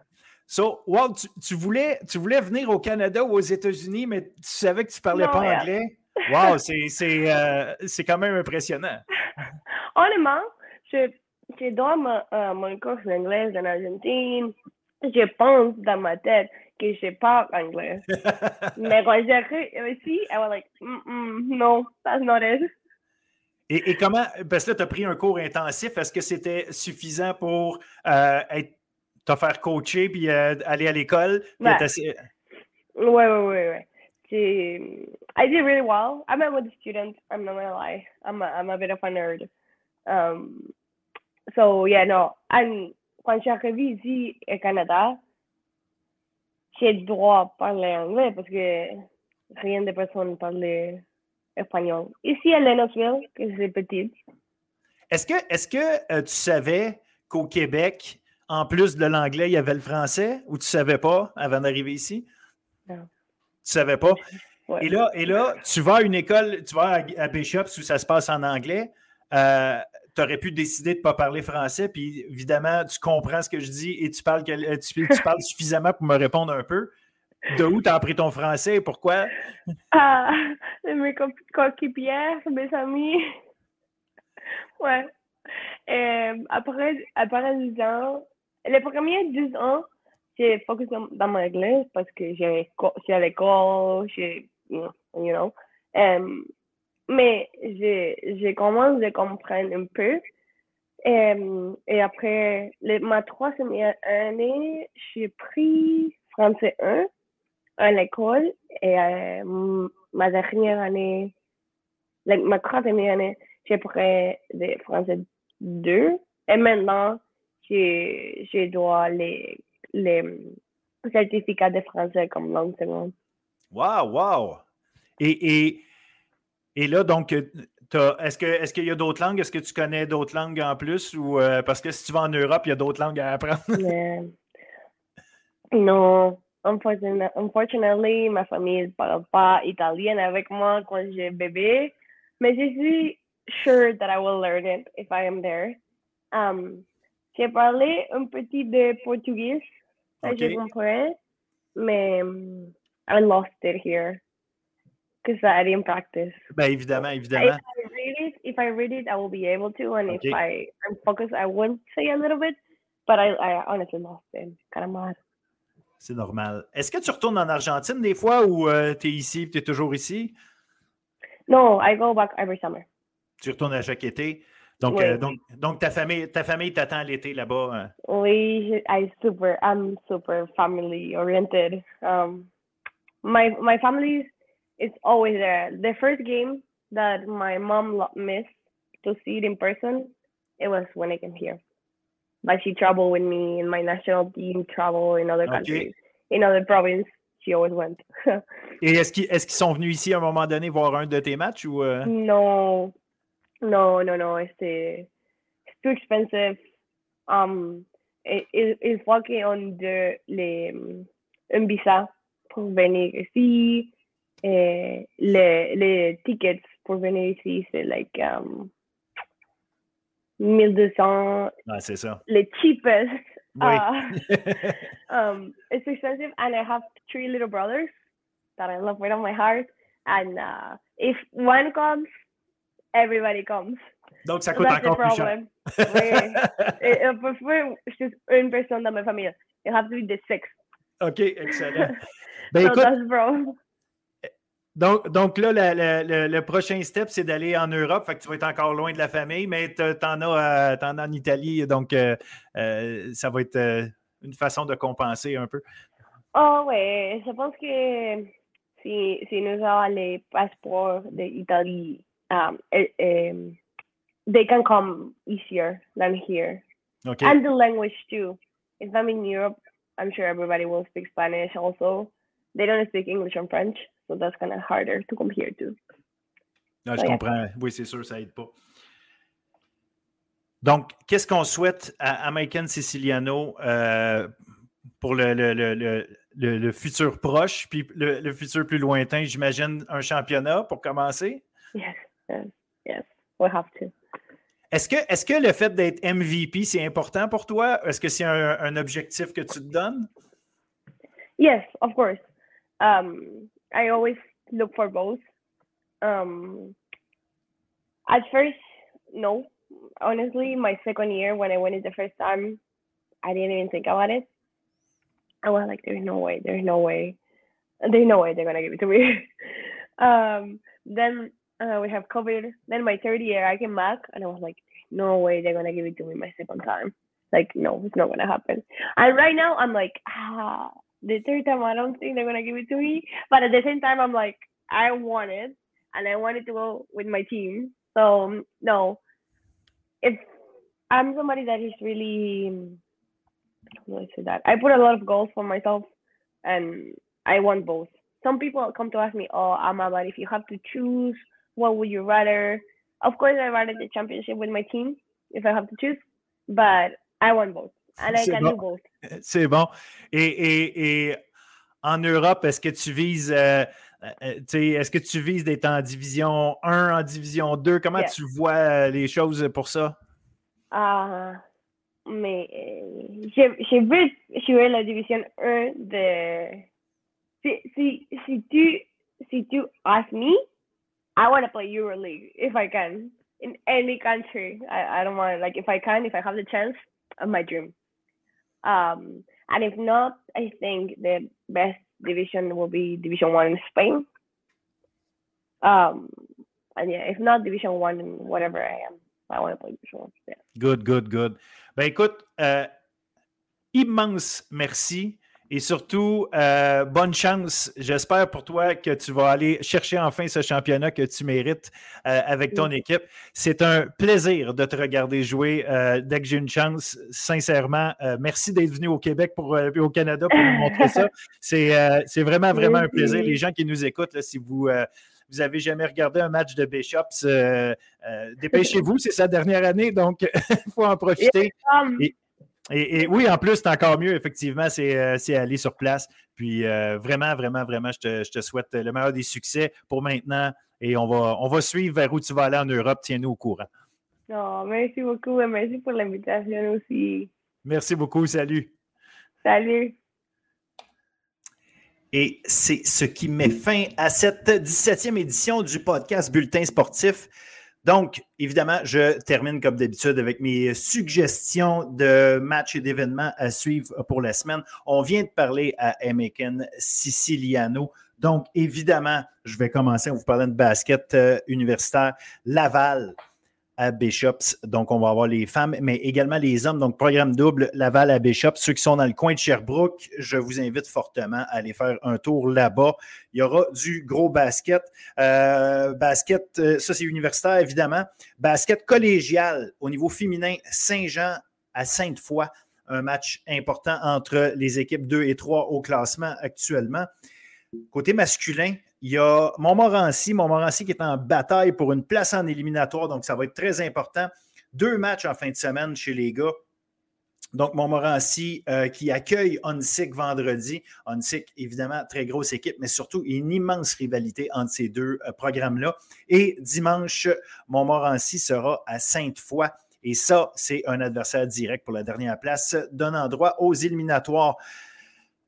So, wow, tu, tu voulais, tu voulais venir au Canada ou aux États-Unis, mais tu savais que tu parlais Non, pas yeah. anglais? Wow, c'est c'est, euh, c'est quand même impressionnant. Honnêtement, je, donne mon, euh, mon cours d'anglais en Argentine. Je pense dans ma tête que je parle anglais. Mais quand j'arrive ici, I was like, mm -mm, no, that's not it. Et, et comment, parce que là, tu as pris un cours intensif, est-ce que c'était suffisant pour euh, être, te faire coacher puis euh, aller à l'école? ouais, ouais, ouais. J'ai- I did really well. I'm a good student. I'm not gonna lie. I'm a, I'm a bit of a nerd. Um, so yeah, no. And quand j'ai arrivé ici au Canada, j'ai le droit de parler anglais parce que rien de personne parlait espagnol. Ici à Lennoxville, que c'est petite, Est-ce que, est-ce que euh, tu savais qu'au Québec, en plus de l'anglais, il y avait le français? Ou tu savais pas avant d'arriver ici? Non. Tu savais pas? ouais. Et là, et là, tu vas à une école, tu vas à, à Bishops où ça se passe en anglais. euh, tu aurais pu décider de ne pas parler français, puis évidemment, tu comprends ce que je dis et tu parles, euh, tu, tu parles suffisamment pour me répondre un peu. De où tu as appris ton français et pourquoi? Ah, mes co- coéquipières, mes amis. Ouais. Euh, après, après 10 ans, les premiers 10 ans, j'ai focus dans, dans mon anglais parce que j'ai à l'école, j'ai, you know. you know. Euh, mais je, je commence à comprendre un peu. Et, et après ma troisième année, j'ai pris français 1 à l'école et euh, ma dernière année, ma troisième année, j'ai pris français 2 et maintenant, je, je dois les, les certificats de français comme langue seconde. Wow, wow! Et, et, et là, donc, est-ce qu'il est qu'il y a d'autres langues? Est-ce que tu connais d'autres langues en plus? Ou, euh, parce que si tu vas en Europe, il y a d'autres langues à apprendre. non. Unfortunately, ma famille ne parle pas italien avec moi quand j'ai bébé. Mais je suis sure that I will learn it if I am there. Um, j'ai parlé un petit de portugais. Okay. Je comprends. Mais um, I lost it here because I didn't practice. Ben, évidemment, évidemment. If I read it, if I read it, I will be able to, and okay. if I am focused, I would say a little bit, but I, I honestly lost it. Kind of mad. C'est normal. Est-ce que tu retournes en Argentine des fois ou euh, tu es ici et tu es toujours ici? No, I go back every summer. Tu retournes à chaque été? Donc, oui. euh, donc, donc, ta famille ta famille t'attend l'été là-bas? Hein? Oui, I super, I'm super family oriented. Um, my, my family it's always there. The first game that my mom missed to see it in person, it was when I came here. Like she traveled with me in my national team, travel in other countries, in other provinces. She always went. Et est-ce qu'ils est qu sont venus ici à un moment donné voir un de tes matchs ou? Uh... No, no, no, no. It's, it's too expensive. Um, it, it, it's working on the les un visa pour venir ici. Eh, les, les tickets pour venir ici, c'est like um, 1200. Ah, c'est ça. Les cheapest. Oui. Uh, um, it's expensive, and I have three little brothers that I love with all my heart. And uh, if one comes, everybody comes. Donc, ça coûte encore plus cher. oui. Et, juste une personne dans ma famille. It has to be the six. OK, excellent. Ben, so écoute, bro. Donc, donc là, le, prochain step, c'est d'aller en Europe. Fait que tu vas être encore loin de la famille, mais tu en, as, en as en Italie. Donc, euh, euh, ça va être euh, une façon de compenser un peu. Oh, oui. Je pense que si, si nous avons les passeports d'Italie, um, um, they can come easier than here. Okay. And the language too. If I'm in Europe, I'm sure everybody will speak Spanish also. They don't speak English and French. So that's kind of harder to compare to. Non, je comprends. Oui, c'est sûr, ça aide pas. Donc, qu'est-ce qu'on souhaite à American Siciliano euh, pour le, le, le, le, futur proche, puis le, futur plus lointain? J'imagine un championnat pour commencer? Yes, yes, yes. We have to. Est-ce que, est que le fait d'être MVP, c'est important pour toi? Est-ce que c'est un, un, objectif que tu te donnes? Yes, of course. Um, I always look for both. Um, at first, no. Honestly, my second year when I went it the first time, I didn't even think about it. I was like, "There's no way. There's no way. There's no way they're gonna give it to me." um, then uh, we have COVID. Then my third year, I came back and I was like, "No way they're gonna give it to me my second time." Like, no, it's not gonna happen. And right now, I'm like, ah, the third time I don't think they're gonna give it to me. But at the same time, I'm like, I want it, and I wanted to go with my team. So um, no, if I'm somebody that is really, how do I say that? I put a lot of goals for myself, and I want both. Some people come to ask me, "Oh, Amma, but if you have to choose, what would you rather?" Of course, I rather the championship with my team if I have to choose, but I want both. bon. C'est bon. Et, et, et, en Europe, est-ce que tu vises euh, euh est-ce que tu vises d'être en division 1, en division 2? Comment yes. tu vois euh, les choses pour ça? Uh, mais j'ai vu jouer la division 1 de. Si, si, si, tu, si tu ask me, I want to play EuroLeague if I can in any country. I, I don't want like if I can, if I have the chance, of my dream. Um, and if not, I think the best division will be Division One in Spain. Um, and yeah, if not Division One whatever I am, I want to play Division One. Yeah. Good, good, good. Ben écoute, euh, immense merci. Et surtout, euh, bonne chance. J'espère pour toi que tu vas aller chercher enfin ce championnat que tu mérites euh, avec ton équipe. C'est un plaisir de te regarder jouer euh, dès que j'ai une chance. Sincèrement, merci d'être venu au Québec pour au Canada pour nous montrer ça. C'est vraiment, vraiment un plaisir. Les gens qui nous écoutent, là, si vous vous avez jamais regardé un match de Bishops, euh, euh, dépêchez-vous, c'est sa dernière année, donc il faut en profiter. Um, Et- Et, et oui, en plus, c'est encore mieux, effectivement, c'est euh, aller sur place. Puis euh, vraiment, vraiment, vraiment, je te, je te souhaite le meilleur des succès pour maintenant. Et on va, on va suivre vers où tu vas aller en Europe. Tiens-nous au courant. no, merci beaucoup et merci pour l'invitation aussi. Merci beaucoup. Salut. Salut. Et c'est ce qui met fin à cette 17e édition du podcast Bulletin sportif. Donc, évidemment, je termine comme d'habitude avec mes suggestions de matchs et d'événements à suivre pour la semaine. On vient de parler à Emmeken Siciliano. Donc, évidemment, je vais commencer en vous parlant de basket euh, universitaire. Laval à Bishops. Donc, on va avoir les femmes, mais également les hommes. Donc, programme double Laval à Bishops. Ceux qui sont dans le coin de Sherbrooke, je vous invite fortement à aller faire un tour là-bas. Il y aura du gros basket. Euh, basket, euh, ça c'est universitaire évidemment. Basket collégial au niveau féminin, Saint-Jean à Sainte-Foy. Un match important entre les équipes 2 et 3 au classement actuellement. Côté masculin, il y a Montmorency, Montmorency qui est en bataille pour une place en éliminatoire, donc ça va être très important. Deux matchs en fin de semaine chez les gars. Donc, Montmorency euh, qui accueille Onsic vendredi. Onsic, évidemment, très grosse équipe, mais surtout une immense rivalité entre ces deux euh, programmes-là. Et dimanche, Montmorency sera à Sainte-Foy. Et ça, c'est un adversaire direct pour la dernière place, donnant droit aux éliminatoires.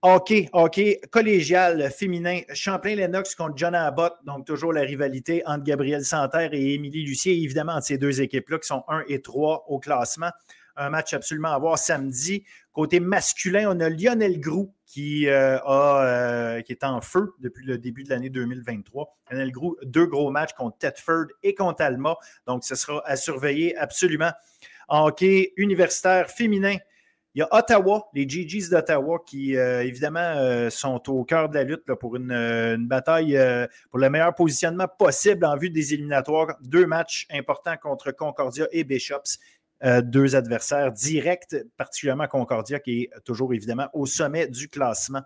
Hockey, hockey collégial féminin, Champlain-Lennox contre John Abbott, donc toujours la rivalité entre Gabriel Santerre et Émilie Lucier, évidemment entre ces deux équipes-là qui sont 1 et 3 au classement. Un match absolument à voir samedi. Côté masculin, on a Lionel Groux qui, euh, euh, est en feu depuis le début de l'année 2023. Lionel Groux, deux gros matchs contre Thetford et contre Alma, donc ce sera à surveiller absolument. En hockey universitaire féminin, il y a Ottawa, les GGs d'Ottawa qui, euh, évidemment, euh, sont au cœur de la lutte pour une, euh, bataille pour le meilleur positionnement possible en vue des éliminatoires. Deux matchs importants contre Concordia et Bishops. Deux adversaires directs, particulièrement Concordia, qui est toujours évidemment au sommet du classement.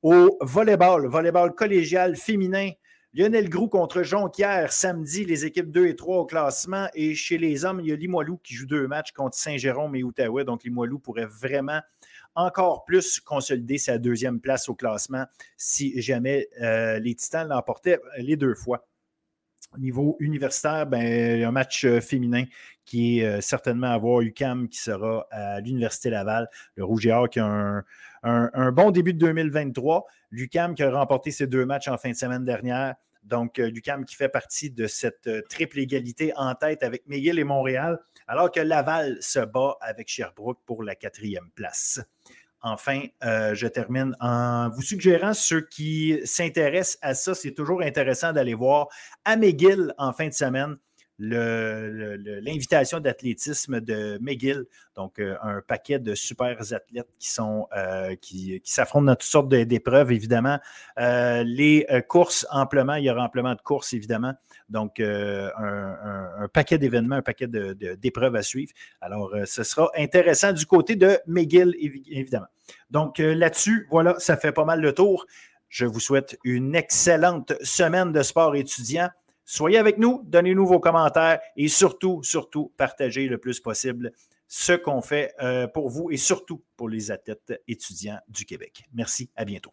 Au volleyball, volleyball collégial féminin, Lionel Groux contre Jonquière, samedi, les équipes 2 et 3 au classement. Et chez les hommes, il y a Limoilou qui joue deux matchs contre Saint-Jérôme et Outaouais. Donc, Limoilou pourrait vraiment encore plus consolider sa deuxième place au classement si jamais euh, les Titans l'emportaient les deux fois. Au niveau universitaire, ben, un match euh, féminin qui est euh, certainement à voir UCAM qui sera à l'Université Laval. Le Rouge et Or qui a un, bon début de 2023. L'UCAM qui a remporté ses deux matchs en fin de semaine dernière. Donc, euh, l'UCAM qui fait partie de cette euh, triple égalité en tête avec McGill et Montréal, alors que Laval se bat avec Sherbrooke pour la quatrième place. Enfin, je termine en vous suggérant ceux qui s'intéressent à ça, c'est toujours intéressant d'aller voir à McGill en fin de semaine l'invitation d'athlétisme de McGill, donc euh, un paquet de super athlètes qui sont euh, qui, qui s'affrontent dans toutes sortes d'épreuves, évidemment. Euh, les courses amplement, il y aura amplement de courses, évidemment. Donc, un, paquet d'événements, un paquet de- de- d'épreuves à suivre. Alors, ce sera intéressant du côté de McGill, évi- évidemment. Donc, là-dessus, voilà, ça fait pas mal le tour. Je vous souhaite une excellente semaine de sport étudiant. Soyez avec nous, donnez-nous vos commentaires et surtout, surtout, partagez le plus possible ce qu'on fait euh, pour vous et surtout pour les athlètes étudiants du Québec. Merci, à bientôt.